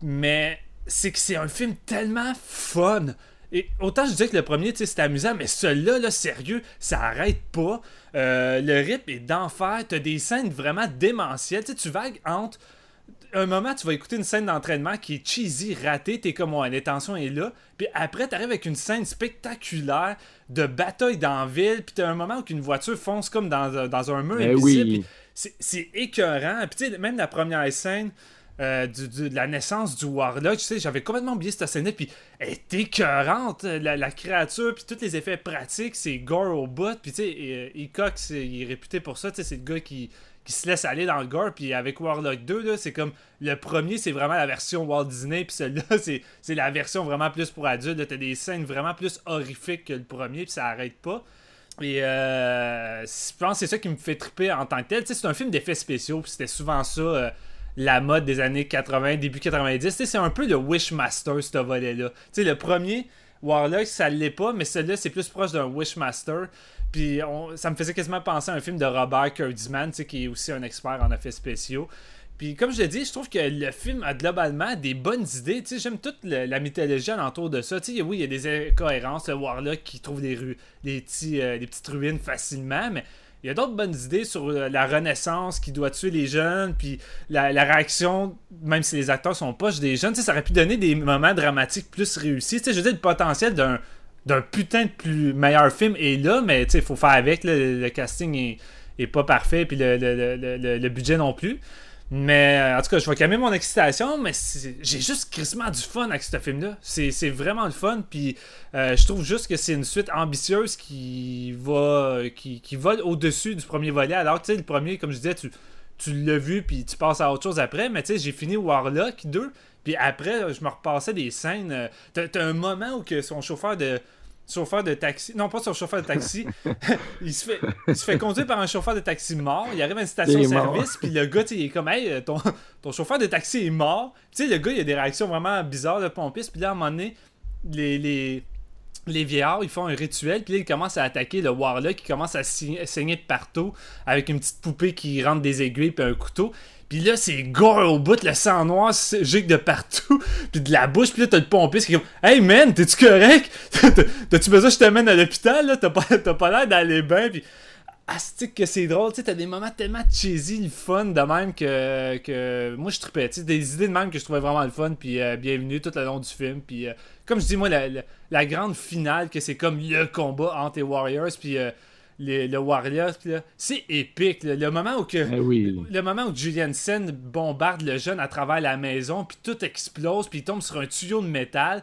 Mais c'est que c'est un film tellement fun. Et autant je disais que le premier, c'était amusant, mais celui-là, là, sérieux, ça arrête pas. Euh, le rythme est d'enfer. T'as des scènes vraiment démentielles. tu vagues entre. Un moment, tu vas écouter une scène d'entraînement qui est cheesy, ratée, t'es comme, ouais, l'intention est là. Puis après, t'arrives avec une scène spectaculaire de bataille dans la ville. Puis t'as un moment où une voiture fonce comme dans, dans un mur ben invisible. C'est écœurant. Puis tu sais, même la première scène, euh, de la naissance du Warlock. Tu sais, j'avais complètement oublié cette scène-là, puis elle est écœurante, la, créature, puis tous les effets pratiques, c'est gore au bout, puis tu sais, Ecox, il est réputé pour ça, tu sais, c'est le gars qui, qui se laisse aller dans le gore, puis avec Warlock 2, c'est comme, le premier, c'est vraiment la version Walt Disney, puis celui-là, (laughs) c'est la version vraiment plus pour adultes, t'as des scènes vraiment plus horrifiques que le premier, puis ça arrête pas. Et euh, je pense que c'est ça qui me fait triper en tant que tel. Tu sais, c'est un film d'effets spéciaux, puis c'était souvent ça... Euh, la mode des années 80, début 90. C'est un peu le Wishmaster, ce volet-là. Le premier, Warlock, ça l'est pas, mais celui-là, c'est plus proche d'un Wishmaster. Puis ça me faisait quasiment penser à un film de Robert Kurtzman, qui est aussi un expert en effets spéciaux. Puis comme je l'ai dit, je trouve que le film a globalement des bonnes idées. J'aime toute la mythologie alentour de ça. sais oui, il y a des incohérences. Le Warlock qui trouve des, rues, des, petits, euh, des petites ruines facilement, mais il y a d'autres bonnes idées sur euh, la Renaissance qui doit tuer les jeunes, puis la, réaction, même si les acteurs sont poches des jeunes, ça aurait pu donner des moments dramatiques plus réussis. je veux dire, le potentiel d'un putain de plus meilleur film est là, mais il faut faire avec. le, casting est, pas parfait, puis le, le, budget non plus. Mais euh, en tout cas, je vais calmer mon excitation, mais j'ai juste crissement du fun avec ce film-là. C'est vraiment le fun, puis euh, je trouve juste que c'est une suite ambitieuse qui va qui, qui vole au-dessus du premier volet. Alors, tu sais, le premier, comme je disais, tu, tu l'as vu, puis tu passes à autre chose après, mais tu sais, j'ai fini Warlock 2, puis après, je me repassais des scènes. Euh, t'as un moment où que son chauffeur de chauffeur de taxi. Non, pas son chauffeur de taxi. (laughs) il, se fait, il se fait conduire par un chauffeur de taxi mort. Il arrive à une station-service, puis le gars, il est comme, hey, ton, ton chauffeur de taxi est mort. Tu sais, le gars, il a des réactions vraiment bizarres de pompiste. Puis là, à un moment donné, les, les, les vieillards, ils font un rituel, puis là, ils commencent à attaquer le Warlock, qui commence à saigner de partout, avec une petite poupée qui rentre des aiguilles, puis un couteau. Puis là, c'est gore au bout, le sang noir gicle de partout, (laughs) puis de la bouche, puis là, t'as le pompiste qui est comme Hey man, t'es-tu correct? (laughs) T'as-tu besoin que je t'amène à l'hôpital, là? T'as pas, pas l'air d'aller bien, puis astique que c'est drôle, tu sais, t'as des moments tellement cheesy, le fun de même que, que moi je tripais, tu sais, des idées de même que je trouvais vraiment le fun, puis euh, bienvenue tout le long du film, puis euh, comme je dis, moi, la, la, grande finale, que c'est comme le combat entre les Warriors, puis euh, le Warriors, c'est épique. Le moment où que, eh le moment où Julian Sen bombarde le jeune à travers la maison, puis tout explose, puis il tombe sur un tuyau de métal.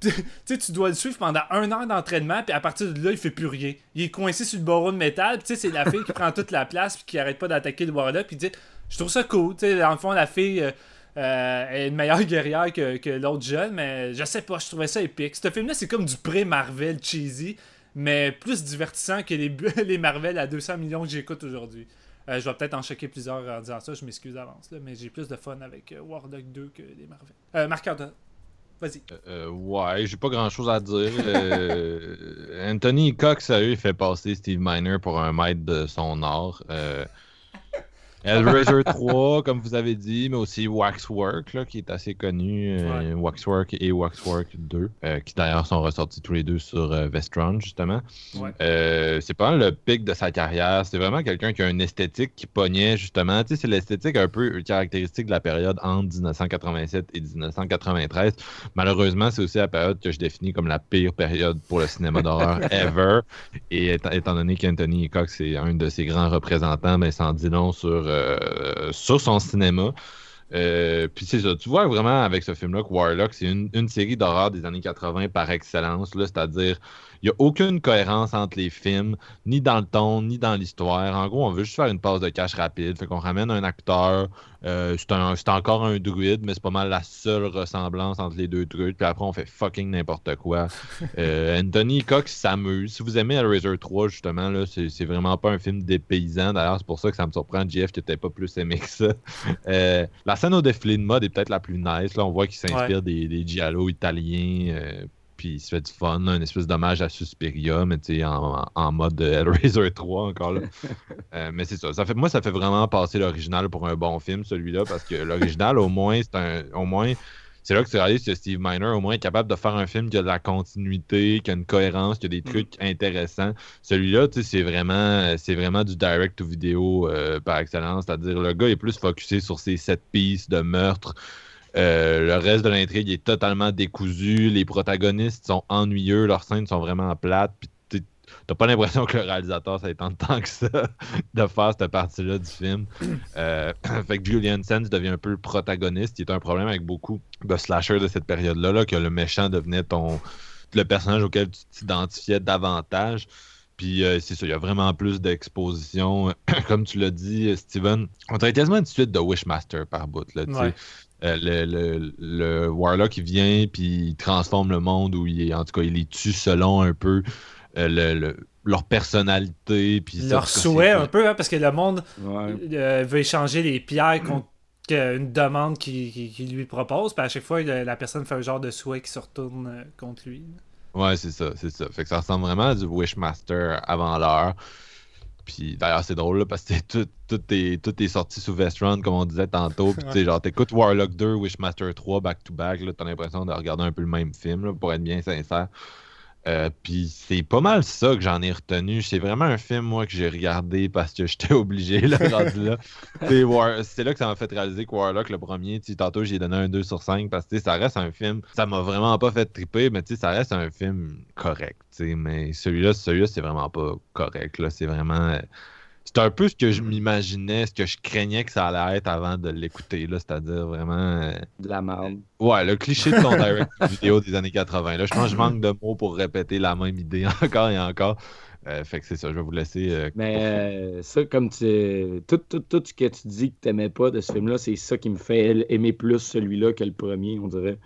(laughs) tu tu dois le suivre pendant un an d'entraînement, puis à partir de là, il fait plus rien. Il est coincé sur le barreau de métal, puis c'est la fille qui prend toute la place, puis qui arrête pas d'attaquer le Warlock, puis dit Je trouve ça cool. sais dans le fond, la fille. Euh, euh, est une meilleure (laughs) guerrière que, que l'autre jeune, mais je sais pas, je trouvais ça épique. Ce film-là, c'est comme du pré-Marvel cheesy mais plus divertissant que les, (laughs) les Marvel à 200 millions que j'écoute aujourd'hui. Euh, je vais peut-être en choquer plusieurs en disant ça, je m'excuse d'avance, mais j'ai plus de fun avec euh, Warlock 2 que les Marvel. Euh, Marc vas-y. Euh, ouais, j'ai pas grand chose à dire. (laughs) Anthony Cox, eux, il fait passer Steve Miner pour un maître de son art. Hellraiser 3, comme vous avez dit, mais aussi Waxwork, là, qui est assez connu. Euh, Waxwork et Waxwork 2, euh, qui d'ailleurs sont ressortis tous les deux sur euh, Vestron, justement. c'est pas le pic de sa carrière. C'est vraiment quelqu'un qui a une esthétique qui pognait, justement. Tu sais, c'est l'esthétique un peu caractéristique de la période entre 1987 et 1993. Malheureusement, c'est aussi la période que je définis comme la pire période pour le cinéma d'horreur (laughs) ever. Et étant, donné qu'Anthony Cox est un de ses grands représentants, mais sans dit non sur euh, sur son cinéma. Euh, puis c'est ça, tu vois vraiment avec ce film-là que Warlock, c'est une, série d'horreur des années 80 par excellence, c'est-à-dire il n'y a aucune cohérence entre les films, ni dans le ton, ni dans l'histoire. En gros, on veut juste faire une pause de cash rapide. Fait qu'on ramène un acteur. Euh, c'est encore un druide, mais c'est pas mal la seule ressemblance entre les deux trucs. Puis après, on fait fucking n'importe quoi. (laughs) Euh, Anthony Cox s'amuse. Si vous aimez Hellraiser 3, justement, là, c'est, vraiment pas un film des paysans. D'ailleurs, c'est pour ça que ça me surprend, Jeff, qui était pas plus aimé que ça. (laughs) Euh, la scène au défilé de mode est peut-être la plus nice. Là, on voit qu'il s'inspire des, des giallo italiens puis il se fait du fun, une espèce d'hommage à Suspiria, mais tu sais, en, en, mode Hellraiser (laughs) 3 encore là. (laughs) Euh, mais c'est ça. ça fait, moi, ça fait vraiment passer l'original pour un bon film, celui-là, parce que l'original, au moins, c'est un. Au moins. C'est là que tu réalises que Steve Miner, au moins, est capable de faire un film qui a de la continuité, qui a une cohérence, qui a des mm. trucs intéressants. Celui-là, tu sais, c'est vraiment, c'est vraiment du direct-to-vidéo euh, par excellence. C'est-à-dire, le gars est plus focusé sur ses sept pistes de meurtre. Euh, le reste de l'intrigue est totalement décousu. Les protagonistes sont ennuyeux. Leurs scènes sont vraiment plates. Puis t'as pas l'impression que le réalisateur, ça (laughs) tant de temps que ça de faire cette partie-là du film. Euh, (clears throat) fait que Julian Sands devient un peu le protagoniste. Il est un problème avec beaucoup de slashers de cette période-là, là, que le méchant devenait ton le personnage auquel tu t'identifiais davantage. Puis euh, c'est ça, il y a vraiment plus d'exposition. (clears throat) Comme tu l'as dit, Steven, on dirait quasiment une suite de Wishmaster par bout. Là, euh, le, le, Warlock il vient puis il transforme le monde où il est en tout cas il les tue selon un peu euh, le, leur personnalité puis leur souhait un peu hein, parce que le monde euh, veut échanger les pierres contre une demande qu'il lui propose, puis à chaque fois, la personne fait un genre de souhait qui se retourne contre lui. Ouais, c'est ça, c'est ça. Fait que ça ressemble vraiment à du Wishmaster avant l'heure. Puis d'ailleurs, c'est drôle là, parce que tout, tout, est, tout est sorti sous Vestron, comme on disait tantôt. Puis tu genre, t'écoutes Warlock 2, Wishmaster 3 back-to-back, t'as l'impression de regarder un peu le même film, là, pour être bien sincère. Euh, puis c'est pas mal ça que j'en ai retenu. C'est vraiment un film, moi, que j'ai regardé parce que (laughs) j'étais obligé, là, là. (laughs) C'est là que ça m'a fait réaliser que Warlock, le premier, tantôt, j'ai donné un 2 sur 5 parce que ça reste un film. Ça m'a vraiment pas fait triper, mais ça reste un film correct. Mais celui-là, celui-là, c'est vraiment pas correct. C'est vraiment. C'est un peu ce que je m'imaginais, ce que je craignais que ça allait être avant de l'écouter, là, c'est-à-dire vraiment... Euh, de la merde. Ouais, le cliché de ton (laughs) direct vidéo des années 80. Là, je pense que je manque de mots pour répéter la même idée (laughs) encore et encore. Euh, fait que c'est ça, je vais vous laisser. Euh, Mais ça, comme tu. Tout, tout, tout ce que tu dis que tu n'aimais pas de ce film-là, c'est ça qui me fait aimer plus celui-là que le premier, on dirait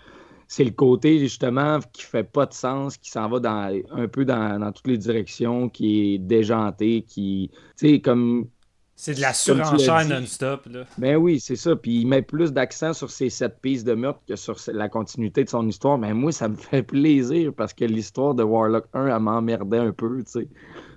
c'est le côté justement qui fait pas de sens, qui s'en va dans, un peu dans, toutes les directions, qui est déjanté, qui, tu sais, comme... C'est de la surenchère non-stop, là. Ben oui, c'est ça. Puis il met plus d'accent sur ces sept pistes de meurtre que sur la continuité de son histoire. Mais moi, ça me (laughs) fait plaisir parce que l'histoire de Warlock 1, elle m'emmerdait un peu, tu sais.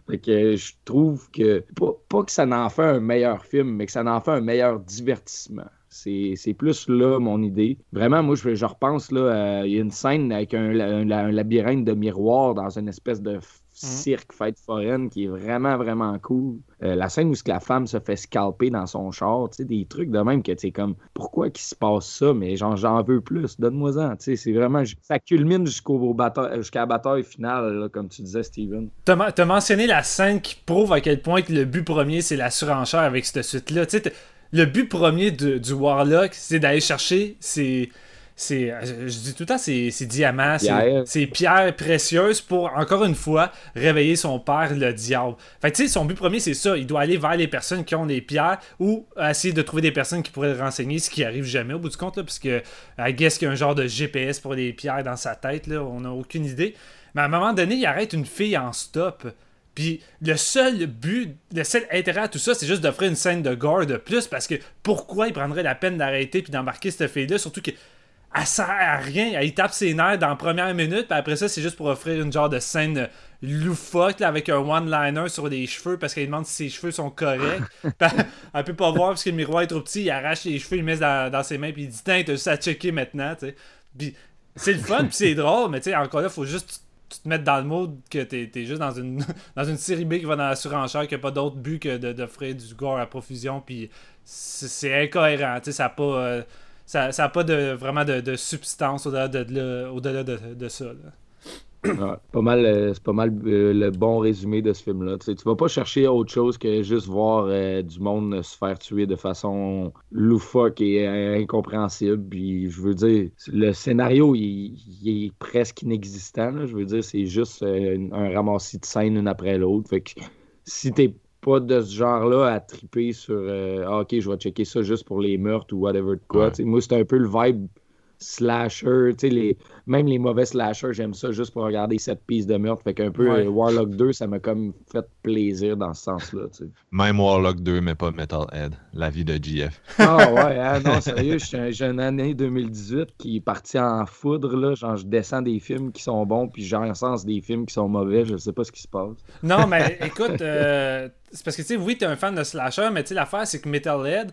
Fait que je trouve que, pas, pas que ça n'en fait un meilleur film, mais que ça n'en fait un meilleur divertissement. C'est plus là mon idée. Vraiment, moi, je, je repense, là, il y a une scène avec un, labyrinthe de miroirs dans une espèce de mhm. cirque fête foraine qui est vraiment, vraiment cool. Euh, la scène où la femme se fait scalper dans son char, tu sais, des trucs de même que tu sais, comme, pourquoi qu'il se passe ça, mais j'en veux plus, donne-moi-en, tu sais, c'est vraiment, ça culmine jusqu'au jusqu'à la bataille finale, comme tu disais, Steven. T'as as mentionné la scène qui prouve à quel point le but premier, c'est la surenchère avec cette suite-là, tu sais, le but premier du Warlock, c'est d'aller chercher ces. C'est, je dis tout le temps, c'est diamants, c'est pierres précieuses pour, encore une fois, réveiller son père, le diable. Fait tu sais, son but premier, c'est ça. Il doit aller vers les personnes qui ont des pierres ou essayer de trouver des personnes qui pourraient le renseigner, ce qui arrive jamais au bout du compte, là, parce que, I guess qu'il y a un genre de GPS pour les pierres dans sa tête, là, on n'a aucune idée. Mais à un moment donné, il arrête une fille en stop. Puis le seul but, le seul intérêt à tout ça, c'est juste d'offrir une scène de gore de plus parce que pourquoi il prendrait la peine d'arrêter puis d'embarquer cette fille-là, surtout que elle sert à rien, elle tape ses nerfs dans la première minute, puis après ça, c'est juste pour offrir une genre de scène loufoque avec un one-liner sur les cheveux parce qu'elle demande si ses cheveux sont corrects. (laughs) elle peut pas voir parce que le miroir est trop petit, il arrache les cheveux, il met dans, dans ses mains, puis il dit Tiens, t'as juste à checker maintenant, tu sais. Puis c'est le fun, (laughs) puis c'est drôle, mais tu sais, encore là, faut juste tu te mettre dans le mode que t'es es juste dans une, (laughs) dans une série B qui va dans la surenchère, qui n'a pas d'autre but que d'offrir du gore à profusion, puis c'est incohérent, tu sais, ça n'a pas, euh, ça, pas de, vraiment de, de substance au-delà de, au de, ça. Pas mal, euh, c'est pas mal euh, le bon résumé de ce film-là. Tu, sais, vas pas chercher autre chose que juste voir euh, du monde se faire tuer de façon loufoque et incompréhensible. Puis je veux dire, le scénario il, est presque inexistant. Je veux dire, c'est juste un ramassis de scènes une après l'autre. Fait que si t'es pas de ce genre-là à triper sur ah, ok, je vais checker ça juste pour les meurtres ou whatever de quoi. Moi, c'est un peu le vibe slasher, tu sais, les, même les mauvais slashers, j'aime ça juste pour regarder cette piste de meurtre. Fait qu'un peu euh, Warlock 2, ça m'a comme fait plaisir dans ce sens-là. Même Warlock 2, mais pas Metalhead. La vie de GF. Ah ouais, hein, non, sérieux, j'ai une année 2018 qui est partie en foudre. Là, genre, je descends des films qui sont bons, puis j'en sens des films qui sont mauvais. Je sais pas ce qui se passe. Non, mais écoute, euh, c'est parce que, tu sais, oui, t'es un fan de slasher, mais tu sais, l'affaire, c'est que Metalhead,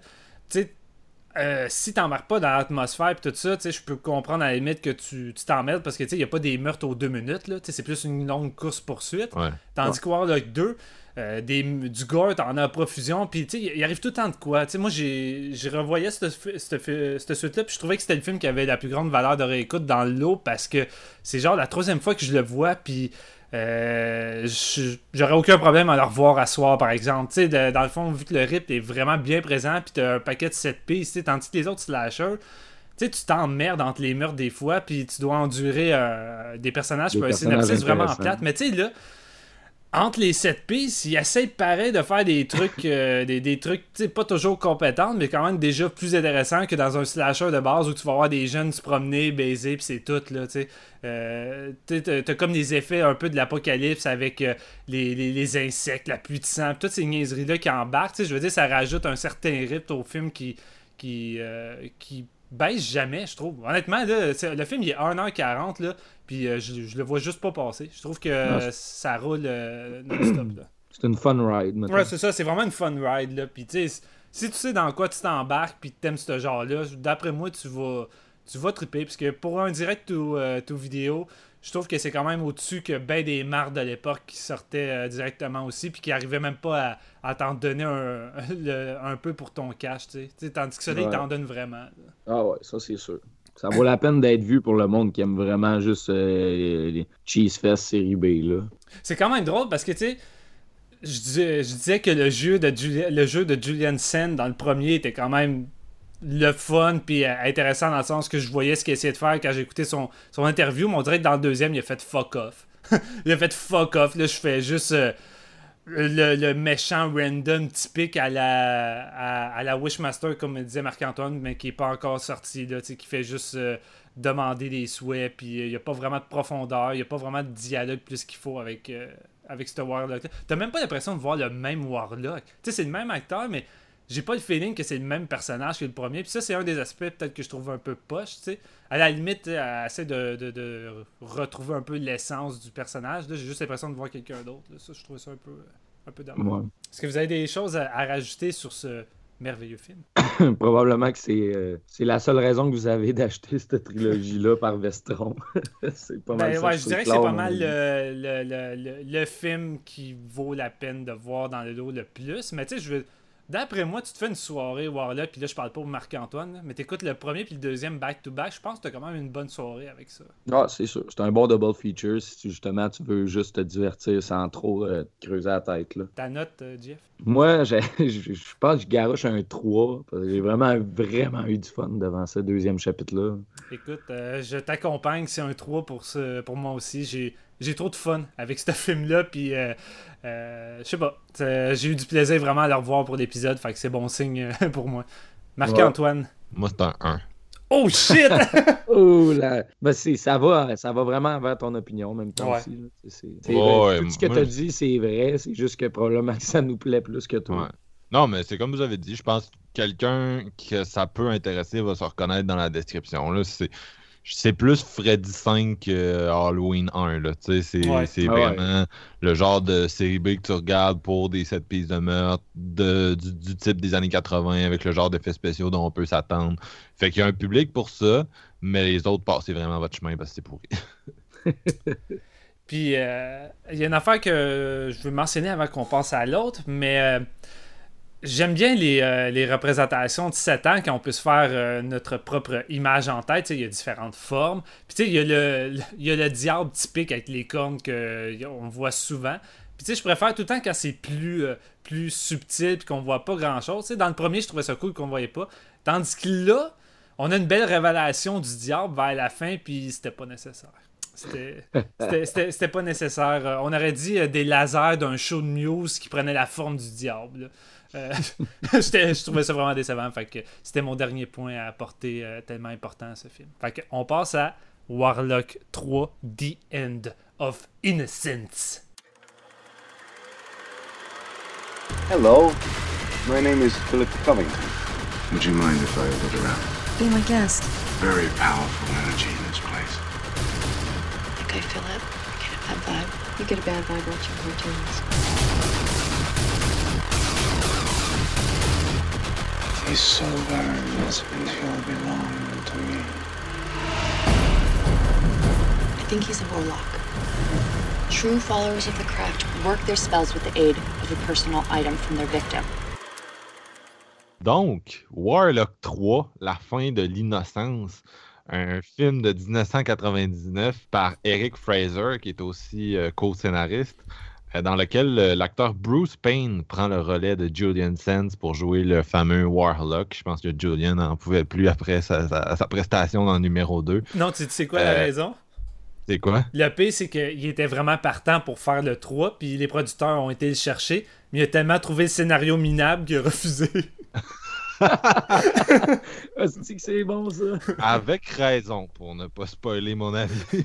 tu sais, euh, si t'embarques pas dans l'atmosphère et tout ça, je peux comprendre à la limite que tu t'emmerdes parce que il n'y a pas des meurtres aux deux minutes. C'est plus une longue course-poursuite. Tandis que Warlock 2, euh, des, du gore, t'en as profusion. Puis il arrive tout le temps de quoi. moi, j'ai revoyé cette, cette, suite-là. Puis je trouvais que c'était le film qui avait la plus grande valeur de réécoute dans l'eau parce que c'est genre la troisième fois que je le vois. Puis euh, j'aurais aucun problème à le revoir à soir, par exemple. dans le fond, vu que le rip est vraiment bien présent, puis t'as un paquet de 7 pistes, tandis que les autres slashers, tu t'emmerdes entre les meurtres des fois, puis tu dois endurer euh, des personnages, pour un synopsis vraiment plate. Mais tu sais, là, entre les sept pistes, il essaie pareil de faire des trucs, (laughs) euh, des, des, trucs, pas toujours compétents, mais quand même déjà plus intéressants que dans un slasher de base où tu vas voir des jeunes se promener, baiser, puis c'est tout, là, tu sais. Euh, t'as comme des effets un peu de l'apocalypse avec euh, les, les, insectes, la pluie de sang, toutes ces niaiseries-là qui embarquent, je veux dire, ça rajoute un certain rythme au film qui, qui, euh, qui baisse jamais, je trouve. Honnêtement, là, le film il est 1h40, là, puis euh, je, je le vois juste pas passer. Je trouve que euh, ça roule euh, non-stop. là. C'est une fun ride, mettons. Ouais, c'est ça, c'est vraiment une fun ride. Là. Puis, tu sais, si tu sais dans quoi tu t'embarques puis t'aimes ce genre-là, d'après moi, tu vas, tu vas triper. Parce que pour un direct ou euh, tout vidéo, je trouve que c'est quand même au-dessus que ben des marques de l'époque qui sortaient directement aussi puis qui arrivaient même pas à, à t'en donner un, (laughs) peu pour ton cash. tandis que ça, ils Ouais. t'en donnent vraiment. là. Ah ouais, ça c'est sûr. Ça vaut la peine d'être vu pour le monde qui aime vraiment juste euh, les Cheese Fest série B. Là. C'est quand même drôle parce que, tu sais, je disais, que le jeu, de le jeu de Julian Sen dans le premier était quand même le fun puis euh, intéressant dans le sens que je voyais ce qu'il essayait de faire quand écouté son, son interview. Mais on dirait que dans le deuxième, il a fait fuck off. (laughs) il a fait fuck off. Là, je fais juste euh, le, le méchant random typique à la, à, la Wishmaster, comme disait Marc-Antoine, mais qui est pas encore sorti, là, qui fait juste euh, demander des souhaits, puis il n'y a pas vraiment de profondeur, il n'y a pas vraiment de dialogue plus qu'il faut avec, euh, avec ce Warlock. T'as même pas l'impression de voir le même Warlock. Tu sais, c'est le même acteur, mais j'ai pas le feeling que c'est le même personnage que le premier. Puis ça, c'est un des aspects peut-être que je trouve un peu poche, tu sais. À la limite, elle essaie de, de, de retrouver un peu l'essence du personnage. Là, j'ai juste l'impression de voir quelqu'un d'autre. là. Ça, je trouve ça un peu, un peu dommage. Ouais. Est-ce que vous avez des choses à, à rajouter sur ce merveilleux film? (coughs) Probablement que c'est euh, c'est la seule raison que vous avez (laughs) d'acheter cette trilogie-là par Vestron. (laughs) c'est pas mal Ben ça ouais, que je dirais que c'est pas mal le, le, le, le- film qui vaut la peine de voir dans le lot le plus. Mais tu sais, je veux. D'après moi, tu te fais une soirée Warlock, puis là, je parle pas pour Marc-Antoine, mais t'écoutes le premier puis le deuxième back-to-back, je pense que t'as quand même une bonne soirée avec ça. Ah, c'est sûr. C'est un bon double feature si tu- justement tu veux juste te divertir sans trop euh, te creuser la tête. Là. Ta note, euh, Jeff? Moi, (laughs) je pense que je garoche un 3. parce que J'ai vraiment, vraiment eu du fun devant ce deuxième chapitre-là. Écoute, euh, je t'accompagne, c'est un 3 pour, ce, pour moi aussi. J'ai, j'ai trop de fun avec ce film-là, puis euh, euh, je sais pas. euh, J'ai eu du plaisir vraiment à le revoir pour l'épisode, fait que c'est bon signe pour moi. Marc-Antoine. Moi, c'est un 1. Oh shit! (laughs) (laughs) Oh là! Ben, c'est- ça, va, ça va vraiment vers ton opinion en même temps Ouais. aussi. là. C'est- c'est- c'est Ouais, vrai. ouais, Tout ce que tu as dit, c'est vrai. C'est juste que probablement que ça nous plaît plus que toi. Ouais. Non, mais c'est comme vous avez dit, je pense que quelqu'un que ça peut intéresser va se reconnaître dans la description. Là, c'est, c'est plus Freddy 5 que Halloween 1. Là, tu sais, c'est, Ouais. Ah ouais. vraiment le genre de série B que tu regardes pour des sept pistes de meurtre de, du, du type des années 80 avec le genre d'effets spéciaux dont on peut s'attendre. Fait qu'il y a un public pour ça, mais les autres passez vraiment votre chemin parce que c'est pourri. (laughs) Puis, euh, il y a une affaire que je veux mentionner avant qu'on passe à l'autre, mais euh, j'aime bien les, euh, les représentations de 7 ans quand on peut se faire euh, notre propre image en tête. Il y a différentes formes. Puis, il y, a le- il y a le diable typique avec les cornes qu'on voit souvent. Puis, je préfère tout le temps quand c'est plus, euh, plus subtil et qu'on voit pas grand-chose. Dans le premier, je trouvais ça cool qu'on voyait pas. Tandis que là, on a une belle révélation du diable vers la fin, puis c'était pas nécessaire. C'était- (laughs) pas nécessaire. On aurait dit des lasers d'un show de Muse qui prenait la forme du diable. Euh, (laughs) je trouvais ça vraiment décevant. Fait que c'était mon dernier point à apporter euh, tellement important à ce film. Fait que on passe à Warlock 3, The End of Innocence. Hello, my name is Philip Covington. Would you mind if I look around? Be my guest. Very powerful energy in this place. Okay, Philip. I get a bad vibe. You get a bad vibe watching cartoons. These silver investments will belong to me. I think he's a warlock. True followers of the craft work their spells with the aid of a personal item from their victim. Donc, Warlock 3, La fin de l'innocence, un film de 1999 par Eric Fraser, qui est aussi euh, co-scénariste, euh, dans lequel euh, l'acteur Bruce Payne prend le relais de Julian Sands pour jouer le fameux Warlock. Je pense que Julian n'en pouvait plus après sa, sa- sa prestation dans le numéro 2. Non, tu tu sais quoi la Euh, raison? C'est quoi? Le pire, c'est qu'il était vraiment partant pour faire le 3, puis les producteurs ont été le chercher, mais il a tellement trouvé le scénario minable qu'il a refusé. (laughs) (laughs) Ah, c'est bon, ça? Avec raison, pour ne pas spoiler mon avis.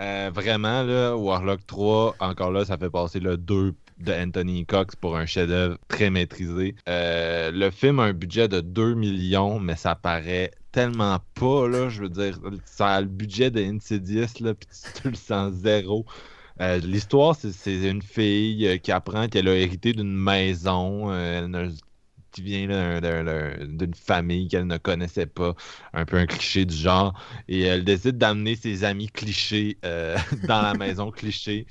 Euh, vraiment, là, Warlock 3, encore là, ça fait passer le 2 de Anthony Cox pour un chef-d'œuvre très maîtrisé. Euh, le film a un budget de 2 millions, mais ça paraît tellement pas, là. Je veux dire, ça a le budget de Insidious, là, puis tu le sens zéro. Euh, L'histoire, c'est une fille qui apprend qu'elle a hérité d'une maison. Elle ne- qui vient d'une famille qu'elle ne connaissait pas, un peu un cliché du genre, et elle décide d'amener ses amis clichés euh, (laughs) dans la maison cliché.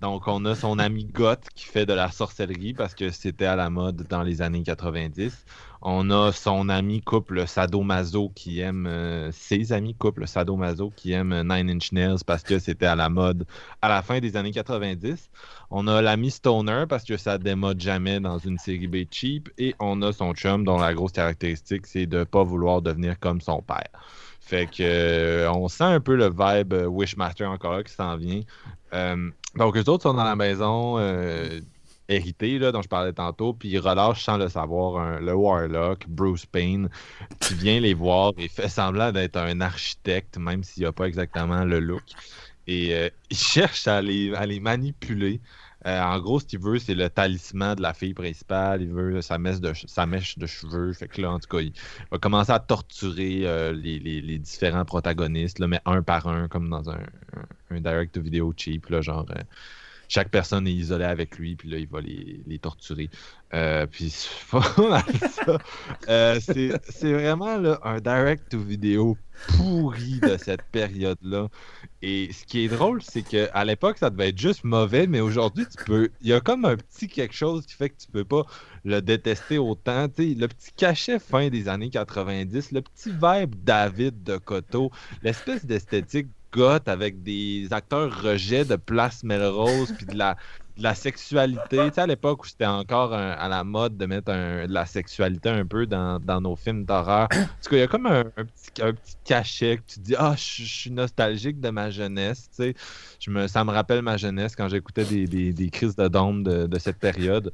Donc, on a son ami Goth qui fait de la sorcellerie parce que c'était à la mode dans les années 90. On a son ami couple Sadomaso qui aime, euh, ses amis couple Sadomaso qui aime Nine Inch Nails parce que c'était à la mode à la fin des années 90. On a l'ami Stoner parce que ça démode jamais dans une série B cheap. Et on a son chum dont la grosse caractéristique c'est de pas vouloir devenir comme son père. Fait que euh, on sent un peu le vibe Wishmaster encore qui s'en vient. Euh, donc eux autres sont dans la maison héritée là, dont je parlais tantôt, puis ils relâchent sans le savoir le Warlock, Bruce Payne, qui vient les voir et fait semblant d'être un architecte, même s'il n'a pas exactement le look. Et euh, il cherche à les, à les manipuler. Euh, en gros, ce qu'il veut, c'est le talisman de la fille principale. Il veut sa mèche de, sa mèche de cheveux. Fait que là, en tout cas, il va commencer à torturer euh, les, les- différents protagonistes, là, mais un par un, comme dans un, un, direct vidéo cheap. Genre, chaque personne est isolée avec lui, puis là, il va les, torturer. Euh, puis. (laughs) Euh, c'est vraiment un direct vidéo pourri de cette période-là. Et ce qui est drôle, c'est qu'à l'époque, ça devait être juste mauvais, mais aujourd'hui, tu peux. Il y a comme un petit quelque chose qui fait que tu peux pas le détester autant. Le petit cachet fin des années 90, le petit vibe David de Coteau, l'espèce d'esthétique avec des acteurs rejets de Place Melrose, puis de la, sexualité. Tu sais, à l'époque où c'était encore à la mode de mettre un- de la sexualité un peu dans, nos films d'horreur. En tout cas, il y a comme un, petit, cachet que tu dis Ah, je je suis nostalgique de ma jeunesse. Tu sais, ça me rappelle ma jeunesse quand j'écoutais des, crises de dôme de, cette période.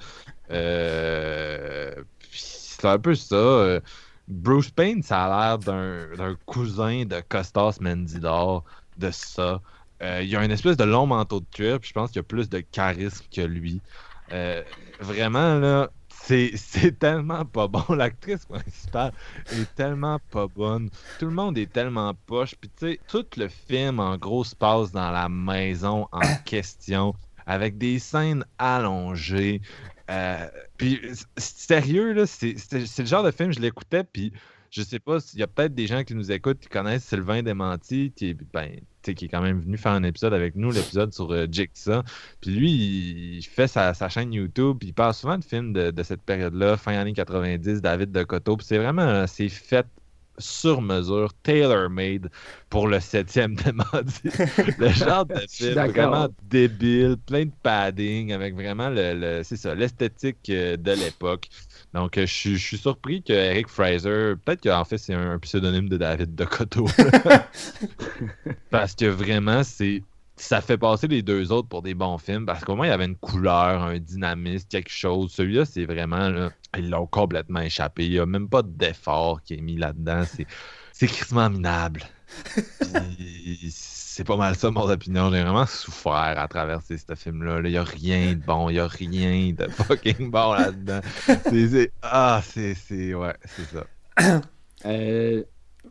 Euh, c'est un peu ça. euh, Bruce Payne, ça a l'air d'un cousin de Costas Mendidor, de ça. Euh, il y a une espèce de long manteau de cuir, puis je pense qu'il y a plus de charisme que lui. Euh, vraiment, là, (laughs) c'est tellement pas bon. L'actrice principale est tellement pas bonne. Tout le monde est tellement poche. Puis, tu sais, tout le film, en gros, se passe dans la maison en (coughs) question, avec des scènes allongées. Euh, puis, sérieux, là, c'est le genre de film, je l'écoutais, puis je sais pas, il y a peut-être des gens qui nous écoutent qui connaissent Sylvain Desmenti, qui est, ben, qui est quand même venu faire un épisode avec nous, l'épisode sur euh, Jigsaw. Puis lui, il, il fait sa, sa chaîne YouTube, puis il parle souvent de films de, de cette période-là, fin années 90, David de Coteau. Puis c'est vraiment, euh, c'est fait sur mesure, tailor-made pour le septième (laughs) démenti. le genre de film vraiment débile, plein de padding, avec vraiment le, le- c'est ça, l'esthétique euh, de l'époque. Donc, euh, je suis- je suis surpris que Eric Fraser, peut-être qu'en fait, c'est un, un pseudonyme de David de Coteau. (laughs) Parce que vraiment, c'est ça fait passer les deux autres pour des bons films parce qu'au moins il y avait une couleur, un dynamisme, quelque chose. Celui-là, c'est vraiment là, ils l'ont complètement échappé. Il n'y a même pas d'effort qui est mis là-dedans. C'est c'est crissement minable. (laughs) Puis, C'est pas mal ça, mon opinion. J'ai vraiment souffert à traverser ce film-là. là. Il n'y a rien de bon. Il n'y a rien de (laughs) fucking bon là-dedans. C'est- Ah, c'est. c'est- Ouais, c'est ça. (coughs) Euh,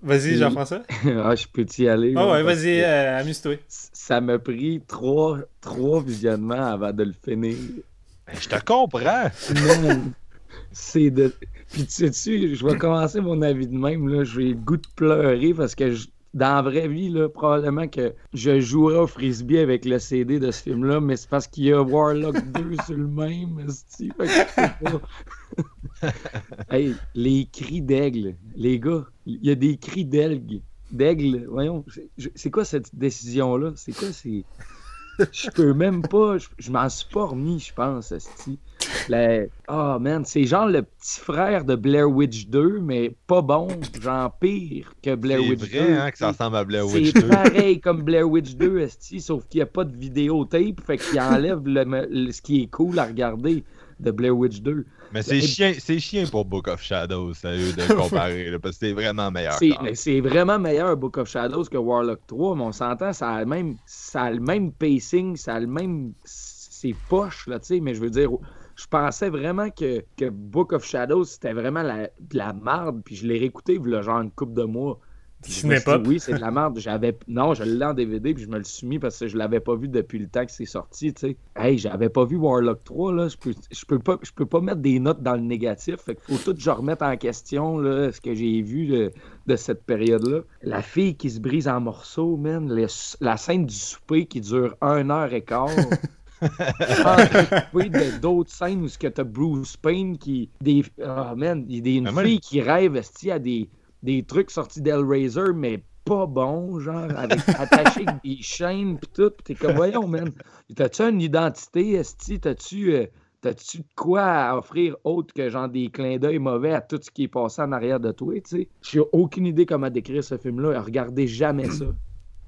Vas-y, Jean-François. (laughs) ah, je peux y aller. Ah ouais, vas-y, euh, amuse-toi. Ça m'a pris trois, trois visionnements avant de le finir. Ben, je te comprends. Man, c'est de. Puis tu sais-tu, je vais commencer mon avis de même. Là. J'ai le goût de pleurer parce que je- dans la vraie vie, là, probablement que je jouerais au frisbee avec le CD de ce film-là, mais c'est parce qu'il y a Warlock (laughs) 2 sur le même. esti. Fait que je peux pas. (laughs) hey, les cris d'aigle, les gars, il y a des cris d'aigle. D'aigle, voyons, c'est- quoi cette décision-là? C'est quoi, c'est. (laughs) Je peux même pas, je, je m'en suis pas remis, je pense, esti. La- Ah, man, c'est genre le petit frère de Blair Witch 2, mais pas bon, genre pire que Blair C'est Witch vrai 2. hein, que ça ressemble à Blair Witch C'est 2. pareil comme Blair Witch 2, esti, sauf qu'il n'y a pas de vidéotape, fait qu'il enlève le, le- ce qui est cool à regarder de Blair Witch 2. Mais c'est chien, c'est chien pour Book of Shadows, sérieux, de (laughs) comparer, là, parce que c'est vraiment meilleur. C'est, vraiment meilleur Book of Shadows que Warlock 3, mais on s'entend, ça a, le même, ça a le même pacing, ça a le même. c'est poche, là, tu sais, mais je veux dire, je pensais vraiment que, que Book of Shadows, c'était vraiment la, de la merde, puis je l'ai réécouté, là, genre une coupe de mois. Pas. Oui, c'est de la merde. J'avais... Non, je l'ai en DVD, puis je me le suis mis parce que je l'avais pas vu depuis le temps que c'est sorti, tu sais. Hey, j'avais pas vu Warlock 3, là. Je peux, je peux, pas, je peux pas mettre des notes dans le négatif. Fait qu'il faut tout que je remette en question, là, ce que j'ai vu de, de cette période-là. La fille qui se brise en morceaux, man. la scène du souper qui dure un heure et quart. (laughs) d'autres scènes où tu as Bruce Payne qui. Des, oh man, il y a une fille qui rêve à des, des trucs sortis d'Hellraiser, mais pas bon, genre, avec (laughs) attaché avec des chaînes pis tout. T'es comme, voyons, man. T'as-tu une identité, Esti? T'as-tu. Euh, T'as-tu de quoi à offrir autre que genre des clins d'œil mauvais à tout ce qui est passé en arrière de toi, tu sais? J'ai aucune idée comment décrire ce film-là. Regardez jamais ça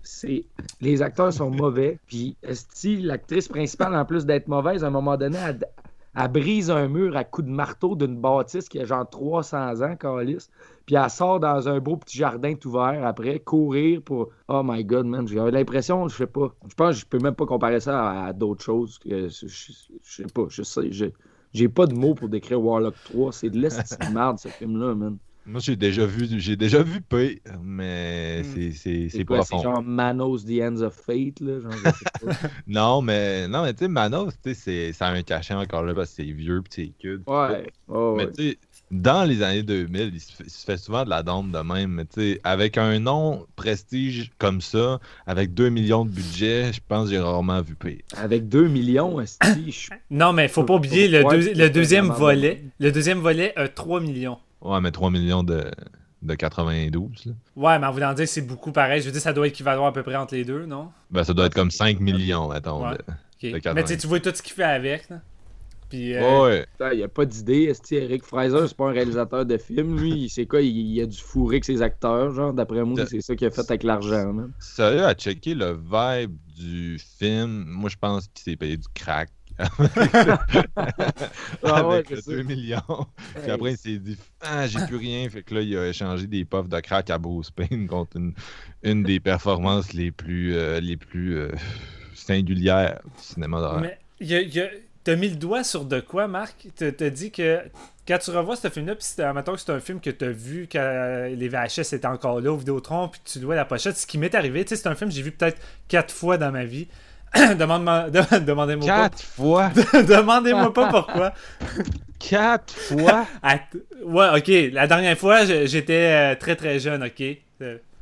c'est les acteurs sont mauvais. Puis, si l'actrice principale, en plus d'être mauvaise, à un moment donné, elle, brise un mur à coups de marteau d'une bâtisse qui a genre 300 ans, Calis. Puis elle sort dans un beau petit jardin tout vert après, courir pour. Oh my god, man. J'ai l'impression, je sais pas. Je pense que je peux même pas comparer ça à, d'autres choses. Je, sais pas. Je sais. J'ai pas de mots pour décrire Warlock 3. C'est de l'estime de merde, ce film-là, man. Moi, j'ai déjà vu, j'ai déjà vu P, mais hmm. c'est, c'est, pas C'est genre Manos The Ends of Fate, là. Genre, (laughs) non, mais, non, mais tu sais, Manos, tu sais, ça a un cachet encore là parce que c'est vieux pis c'est cul. Ouais. mais tu sais, dans les années 2000, il se, fait, souvent de la dompe de même, mais tu sais, avec un nom prestige comme ça, avec 2 millions de budget, je pense que j'ai rarement vu P. Avec 2 millions, est (coughs) Non, mais faut pas oublier le, le deuxième volet. Le deuxième volet a 3 millions. Ouais, mais 3 millions de, de 92. Là. Ouais, mais en voulant dire, c'est beaucoup pareil. Je veux dire, ça doit équivaloir à peu près entre les deux, non? Ben, ça doit être comme 5 millions, mettons. Ouais. De, mais tu vois tout ce qu'il fait avec. Là. Puis, euh... ouais. Il n'y a pas d'idée. Eric Fraser, c'est pas un réalisateur de film. Lui, c'est quoi il, a du fourré avec ses acteurs. Genre, d'après moi, c'est ça qu'il a fait avec l'argent. Sérieux, à checker le vibe du film, moi, je pense qu'il s'est payé du crack (laughs) ah avec 2 millions. Puis après, il s'est dit Ah, j'ai plus rien. Fait que là, il a échangé des puffs de crack à Bruce Payne contre une, une des performances les plus, euh, les plus euh, singulières du cinéma d'horreur. Mais y a, y a... t'as mis le doigt sur de quoi, Marc? T'as dit que quand tu revois ce film-là, puis que c'est un film que tu as vu quand les VHS étaient encore là au Vidéotron, puis tu vois la pochette, ce qui m'est arrivé, tu sais, c'est un film que j'ai vu peut-être quatre fois dans ma vie. (coughs) Demande Demandez-moi pas. Quatre fois? (laughs) Demandez-moi pas pourquoi. (laughs) Quatre fois? ouais, ok. La dernière fois, j'étais euh, très très jeune, ok.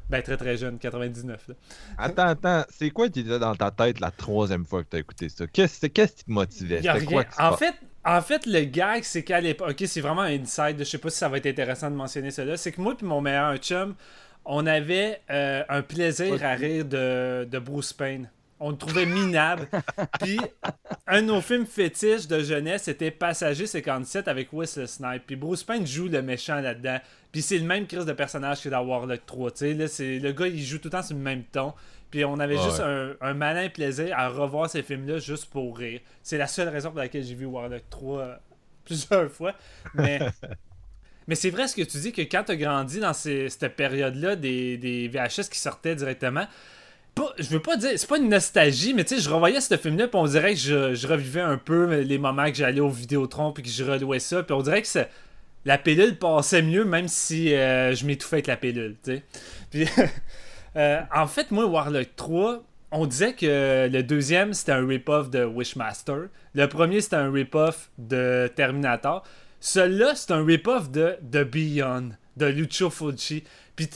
Ben très très jeune, 99. Attends, attends. C'est quoi qui était dans ta tête la troisième fois que tu as écouté ça? Qu'est-ce qui te motivait? Quoi En fait, en fait, le gag, c'est qu'à l'époque, ok, c'est vraiment un inside. Je sais pas si ça va être intéressant de mentionner cela. C'est que moi et mon meilleur chum, on avait euh, un plaisir à rire de, de Bruce Payne on le trouvait minable. (laughs) Puis un de nos films fétiches de jeunesse c'était Passager 57 avec Wesley Snipe. Puis Bruce Payne joue le méchant là-dedans. Puis c'est le même crise de personnage que dans Warlock 3. Là, c'est, le gars, il joue tout le temps sur le même ton. Puis on avait juste un, malin plaisir à revoir ces films-là juste pour rire. C'est la seule raison pour laquelle j'ai vu Warlock 3 euh, (laughs) plusieurs fois. Mais. (laughs) Mais c'est vrai ce que tu dis que quand tu as grandi dans cette période-là des, des VHS qui sortaient directement, je veux pas dire, c'est pas une nostalgie, mais tu sais, je revoyais ce film-là, puis on dirait que je, revivais un peu les moments que j'allais au Vidéotron, puis que je relouais ça, puis on dirait que la pilule passait mieux, même si euh, je m'étouffais avec la pilule, tu sais. Puis, (laughs) euh, en fait, moi, Warlock 3, on disait que le deuxième, c'était un rip-off de Wishmaster. Le premier, c'était un rip-off de Terminator. Celui-là, c'est un rip-off de The Beyond, de Lucio Fulci. Puis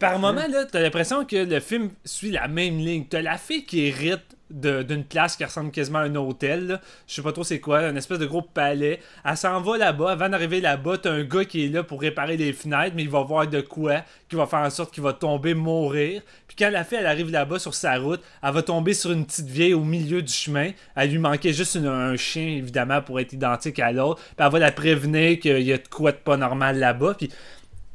par moment, là, t'as l'impression que le film suit la même ligne. T'as la fille qui hérite d'une place qui ressemble quasiment à un hôtel. Je sais pas trop c'est quoi, un espèce de gros palais. Elle s'en va là-bas. Avant d'arriver là-bas, t'as un gars qui est là pour réparer les fenêtres, mais il va voir de quoi, qui va faire en sorte qu'il va tomber, mourir. Puis quand la fille, elle arrive là-bas sur sa route, elle va tomber sur une petite vieille au milieu du chemin. Elle lui manquait juste un chien, évidemment, pour être identique à l'autre. Puis elle va la prévenir qu'il y a de quoi de pas normal là-bas. Puis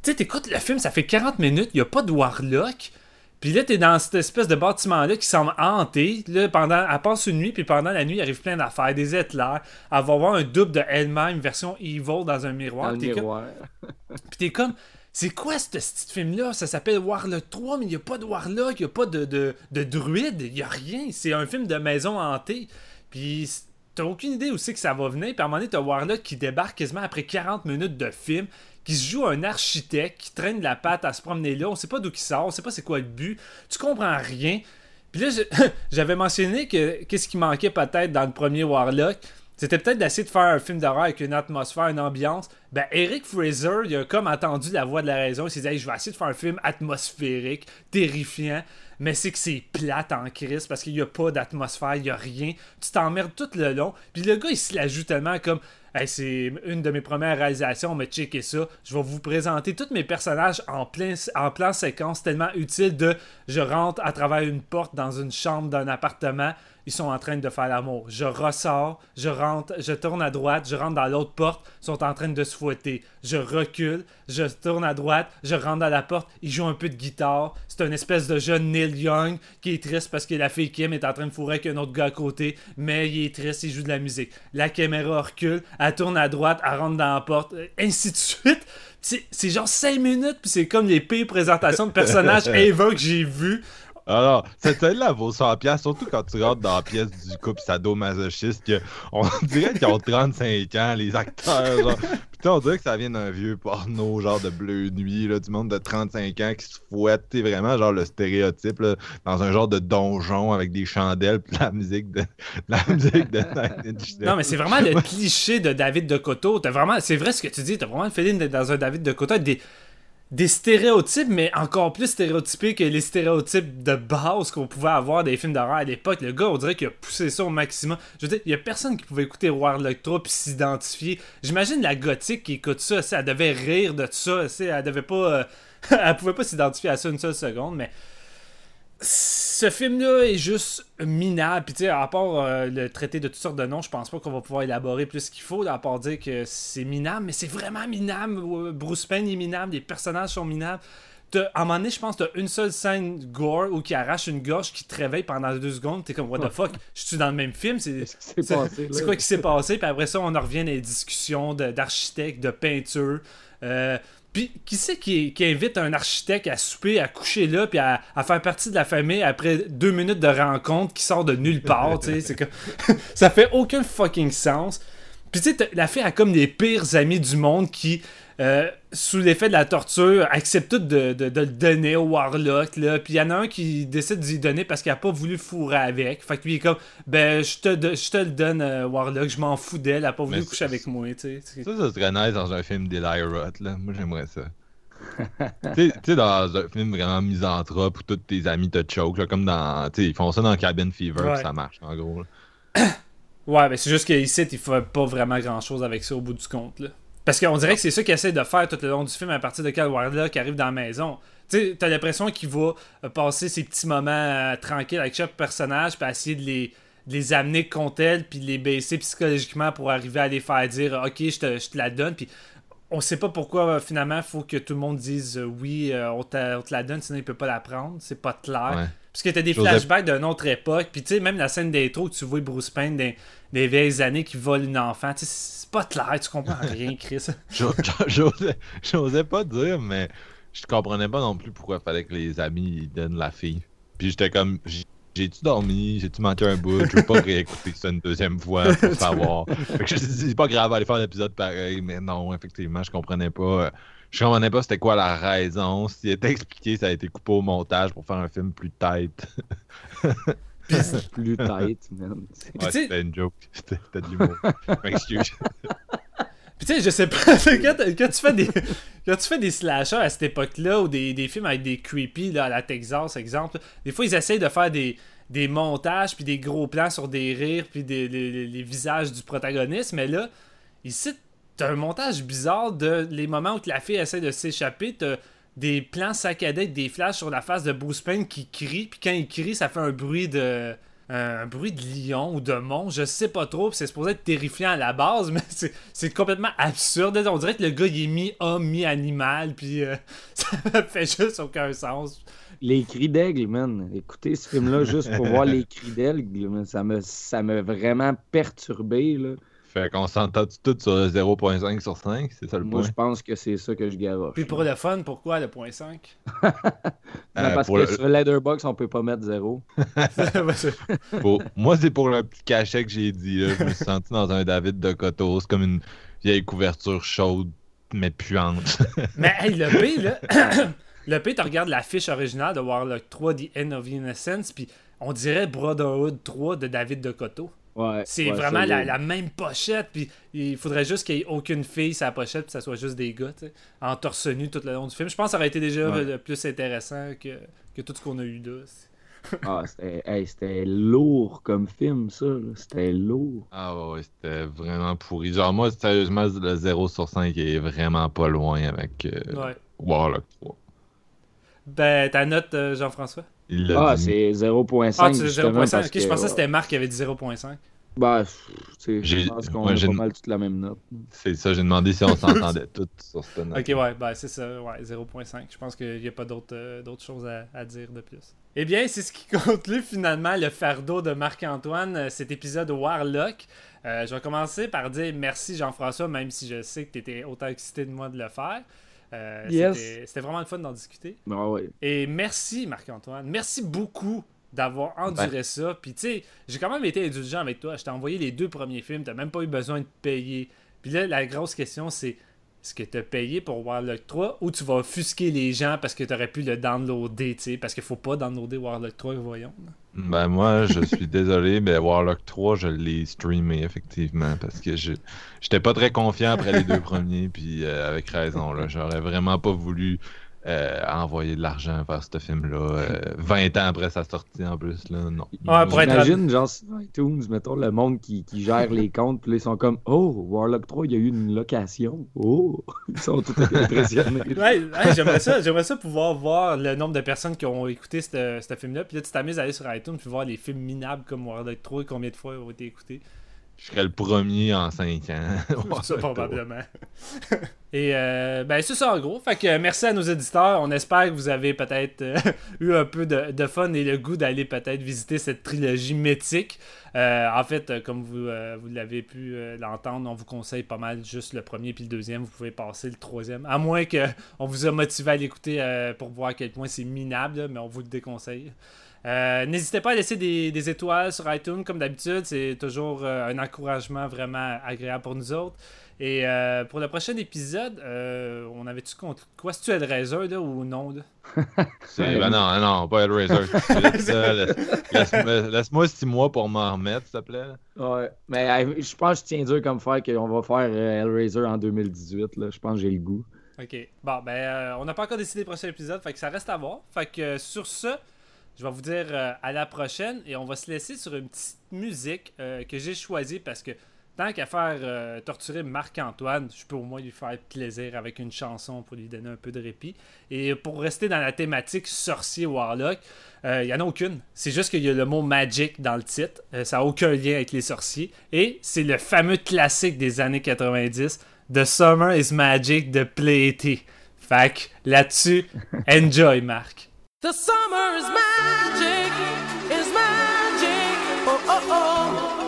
tu sais, t'écoutes le film, ça fait 40 minutes, il n'y a pas de Warlock. Puis là, t'es dans cette espèce de bâtiment-là qui semble hanté. Là, pendant, elle passe une nuit, puis pendant la nuit, il arrive plein d'affaires, des éclairs. Elle va voir un double de elle-même, version evil dans un miroir. Dans miroir. (laughs) puis t'es comme, c'est quoi ce petit film-là? Ça s'appelle Warlock 3, mais il n'y a pas de Warlock, il n'y a pas de, de, de druide, il n'y a rien. C'est un film de maison hantée. Puis t'as aucune idée où c'est que ça va venir. Puis à un moment donné, t'as Warlock qui débarque quasiment après 40 minutes de film, qui se joue un architecte, qui traîne la patte à se promener là. On sait pas d'où il sort, on sait pas c'est quoi le but. Tu comprends rien. Puis là, (laughs) j'avais mentionné que qu'est-ce qui manquait peut-être dans le premier Warlock. C'était peut-être d'essayer de faire un film d'horreur avec une atmosphère, une ambiance. Ben, Eric Fraser, il a comme entendu la voix de la raison. Il s'est dit, je vais essayer de faire un film atmosphérique, terrifiant. Mais c'est que c'est plate en crise parce qu'il n'y a pas d'atmosphère, il n'y a rien. Tu t'emmerdes tout le long. Puis le gars, il se la joue tellement comme c'est une de mes premières réalisations, mais checker ça. Je vais vous présenter tous mes personnages en plein, en plan séquence tellement utile de je rentre à travers une porte dans une chambre d'un appartement ils sont en train de faire l'amour. Je ressors, je rentre, je tourne à droite, je rentre dans l'autre porte, ils sont en train de se fouetter. Je recule, je tourne à droite, je rentre dans la porte, ils jouent un peu de guitare. C'est une espèce de jeune Neil Young qui est triste parce que la fille Kim est en train de fourrer avec un autre gars à côté, mais il est triste, il joue de la musique. La caméra recule, elle tourne à droite, elle rentre dans la porte, ainsi de suite. C'est genre 5 minutes, puis c'est comme les pires présentations de personnages (laughs) Eva que j'ai vu alors, cette scène-là vaut 100$, surtout quand tu rentres dans la pièce du couple sadomasochiste, que on (laughs) dirait qu'ils ont 35 ans, les acteurs. Genre. Putain, on dirait que ça vient d'un vieux porno, genre de bleu nuit, là, du monde de 35 ans qui se fouette. C'est vraiment genre le stéréotype, là, dans un genre de donjon avec des chandelles, puis la musique de. (laughs) La musique de Non, mais c'est vraiment le cliché de David de Coteau. vraiment, c'est vrai ce que tu dis, t'as vraiment le feeling d'être dans un David de Coteau des des stéréotypes, mais encore plus stéréotypés que les stéréotypes de base qu'on pouvait avoir des films d'horreur à l'époque. Le gars, on dirait qu'il a poussé ça au maximum. Je veux dire, il y a personne qui pouvait écouter Warlock 3 puis s'identifier. J'imagine la gothique qui écoute ça, elle devait rire de ça, elle devait pas. Euh, (laughs) elle pouvait pas s'identifier à ça une seule seconde, mais ce film-là est juste minable. Puis, tu sais, à part euh, le traité de toutes sortes de noms, je pense pas qu'on va pouvoir élaborer plus qu'il faut, à part dire que c'est minable, mais c'est vraiment minable. Bruce Payne est minable, les personnages sont minables. À un moment donné, je pense que t'as une seule scène gore où qui arrache une gorge qui te réveille pendant deux secondes. T'es comme, what the fuck, je suis dans le même film. C'est quoi qui s'est passé? Puis après ça, on en revient à des discussions d'architectes, de, peinture. Euh, puis, qui c'est qui, invite un architecte à souper, à coucher là, puis à, faire partie de la famille après deux minutes de rencontre qui sort de nulle part, tu sais? Comme... (laughs) ça fait aucun fucking sens. Puis, tu sais, la fille a comme les pires amis du monde qui euh, sous l'effet de la torture, accepte tout de, de, le donner au Warlock. Là. Puis il y en a un qui décide d'y donner parce qu'il a pas voulu fourrer avec. Fait que lui, il est comme, ben, je te, je te le donne, euh, Warlock, je m'en fous d'elle, elle a pas voulu coucher avec moi. sais Ça, ça serait nice dans un film d'Eli Roth. Là. Moi, j'aimerais ça. (laughs) tu sais, dans un film vraiment misanthrope où tous tes amis te choke, là, comme dans. Tu sais, ils font ça dans Cabin Fever, ça marche, en gros. (coughs) ouais, mais c'est juste qu'ici, il faut pas vraiment grand chose avec ça au bout du compte. Là. Parce qu'on dirait que c'est ça qu'il essaie de faire tout le long du film à partir de quand Warlock arrive dans la maison. Tu sais, t'as l'impression qu'il va euh, passer ses petits moments euh, tranquilles avec chaque personnage, puis essayer de les, les amener contre elle, puis les baisser psychologiquement pour arriver à les faire dire Ok, je te, je te la donne. Puis on sait pas pourquoi euh, finalement il faut que tout le monde dise oui, on, te, la donne, sinon il peut pas la prendre. C'est pas clair. Parce que t'as des flashbacks d'une autre époque. Puis tu sais, même la scène d'intro où tu vois Bruce Payne des, des vieilles années qui vole une enfant. C'est pas clair, tu comprends (laughs) rien, Chris. J'osais pas dire, mais je comprenais pas non plus pourquoi il fallait que les amis donnent la fille. Puis j'étais comme, j'ai-tu dormi? J'ai-tu manqué un bout? Je veux pas (laughs) réécouter ça une deuxième fois pour (laughs) savoir. fait que je c'est pas grave, aller faire l'épisode pareil, mais non, effectivement, je comprenais pas. Je comprenais pas c'était quoi la raison. Si était expliqué, ça a été coupé au montage pour faire un film plus tête. (laughs) plus tête, même. Ouais, c'était une joke. C'était de l'humour. Excuse. Puis tu sais, je sais pas, (laughs) quand, tu fais des (laughs) quand tu fais des slashers à cette époque-là, ou des, des, films avec des creepy, là, à la Texas, exemple, des fois, ils essayent de faire des, des montages, puis des gros plans sur des rires, puis des, les, visages du protagoniste, mais là, ici, t'as un montage bizarre de les moments où la fille essaie de s'échapper, t'as des plans saccadés avec des flashs sur la face de Bruce Payne qui crie, puis quand il crie, ça fait un bruit de un bruit de lion ou de monstre, je sais pas trop, c'est supposé être terrifiant à la base, (laughs) mais c'est complètement absurde. On dirait que le gars il est mi-homme, mi-animal, puis euh, (laughs) ça fait juste aucun sens. Les cris d'aigle, man. Écoutez ce film-là juste pour voir les cris d'aigle, ça me ça m'a vraiment perturbé. Là. Fait qu'on s'entend tout sur le 0.5 sur 5, c'est ça le Moi, point? je pense que c'est ça que je garoche. Puis pour le fun, pourquoi le point 5 Non, (laughs) Euh, parce que le- sur Leatherbox, on peut pas mettre zéro. (laughs) Pour- Moi, c'est pour le petit cachet que j'ai dit. Là. Je me suis senti dans un David de Coteau. C'est comme une vieille couverture chaude, mais puante. (laughs) Mais hey, le P, là. (coughs) le P, tu regardes l'affiche originale de Warlock 3 The End of Innocence, puis on dirait Brotherhood 3 de David de Coteau. Ouais, C'est ouais, vraiment la, même pochette, puis il faudrait juste qu'il n'y ait aucune fille sur la pochette, puis ça soit juste des gars, tu sais, en torse nu tout le long du film. Je pense que ça aurait été déjà Ouais. le plus intéressant que, que tout ce qu'on a eu là. Ah, c'était hey, c'était lourd comme film, ça. là. C'était lourd. Ah ouais, ouais, c'était vraiment pourri. Genre, moi, sérieusement, le 0 sur 5 est vraiment pas loin avec euh, Ouais. Warlock 3. Ben, ta note, euh, Jean-François? Ah, c'est 0.5. Ah, tu justement, 0.5. parce Ok, je pensais que ouais. c'était Marc qui avait dit 0.5. Ben, tu sais, J'ai- je pense qu'on ouais, a pas mal toute la même note. C'est ça, j'ai demandé si on (laughs) s'entendait tous sur cette note. Ok, ouais, ben c'est ça, ouais, 0.5. Je pense qu'il n'y a pas d'autres euh, d'autres choses à, à dire de plus. Eh bien, c'est ce qui (laughs) conclut finalement le fardeau de Marc-Antoine, euh, cet épisode Warlock. Euh, je vais commencer par dire merci Jean-François, même si je sais que tu étais autant excité de moi de le faire. Euh, Yes. c'était- C'était vraiment le fun d'en discuter. Ah ouais. Et merci Marc-Antoine. Merci beaucoup d'avoir enduré ça. Puis tu sais, j'ai quand même été indulgent avec toi. Je t'ai envoyé les deux premiers films. T'as même pas eu besoin de payer. Puis là, la grosse question, c'est est-ce que t'as payé pour Warlock 3 ou tu vas offusquer les gens parce que t'aurais pu le downloader, tu sais, parce qu'il faut pas downloader Warlock 3, voyons. Ben moi, je suis désolé, mais Warlock 3, je l'ai streamé effectivement parce que je j'étais pas très confiant après les deux (laughs) premiers, puis euh, avec raison là, j'aurais vraiment pas voulu euh, envoyer de l'argent vers ce film-là euh, (laughs) 20 ans après sa sortie en plus là, non. Ouais, pour être- J'imagine, genre, sur iTunes, mettons, le monde qui, qui gère les comptes, puis là, ils sont comme Oh, Warlock 3, il y a eu une location. Oh, ils sont tout impressionnés. (laughs) Ouais, ouais, j'aimerais ça, j'aimerais ça pouvoir voir le nombre de personnes qui ont écouté ce ce film-là. Puis là, tu t'amuses à aller sur iTunes puis voir les films minables comme Warlock 3 et combien de fois ils ont été écoutés. Je serais le premier en 5 ans. (laughs) Ça, probablement. (laughs) Et euh, ben, c'est ça en gros. Fait que euh, merci à nos éditeurs. On espère que vous avez peut-être euh, (laughs) eu un peu de, de fun et le goût d'aller peut-être visiter cette trilogie mythique. Euh, en fait, comme vous, euh, vous l'avez pu euh, l'entendre, on vous conseille pas mal juste le premier puis le deuxième. Vous pouvez passer le troisième. À moins qu'on vous a motivé à l'écouter euh, pour voir à quel point c'est minable, là, mais on vous le déconseille. Euh, N'hésitez pas à laisser des, des étoiles sur iTunes, comme d'habitude. C'est toujours euh, un encouragement vraiment agréable pour nous autres. Et euh, pour le prochain épisode, euh, on avait-tu contre quoi? C'est-tu Hellraiser là, ou non là? (laughs) Ben non, non, pas Hellraiser. (laughs) Laisse- Laisse-moi laisse-moi six mois pour m'en remettre, s'il te plaît. Ouais, mais euh, je pense que je tiens dur comme faire qu'on va faire euh, Hellraiser en 2018. Là. Je pense que j'ai le goût. Ok. Bon, ben, euh, on n'a pas encore décidé le prochain épisode, fait que ça reste à voir. Fait que euh, sur ce, je vais vous dire euh, à la prochaine et on va se laisser sur une petite musique euh, que j'ai choisie parce que tant qu'à faire euh, torturer Marc-Antoine, je peux au moins lui faire plaisir avec une chanson pour lui donner un peu de répit. Et pour rester dans la thématique sorcier Warlock, euh, il n'y en a aucune. C'est juste qu'il y a le mot magic dans le titre. Euh, ça n'a aucun lien avec les sorciers. Et c'est le fameux classique des années 90, The Summer is Magic de Play Fait que là-dessus, (laughs) enjoy Marc. The summer is magic, is magic. Oh, oh, oh.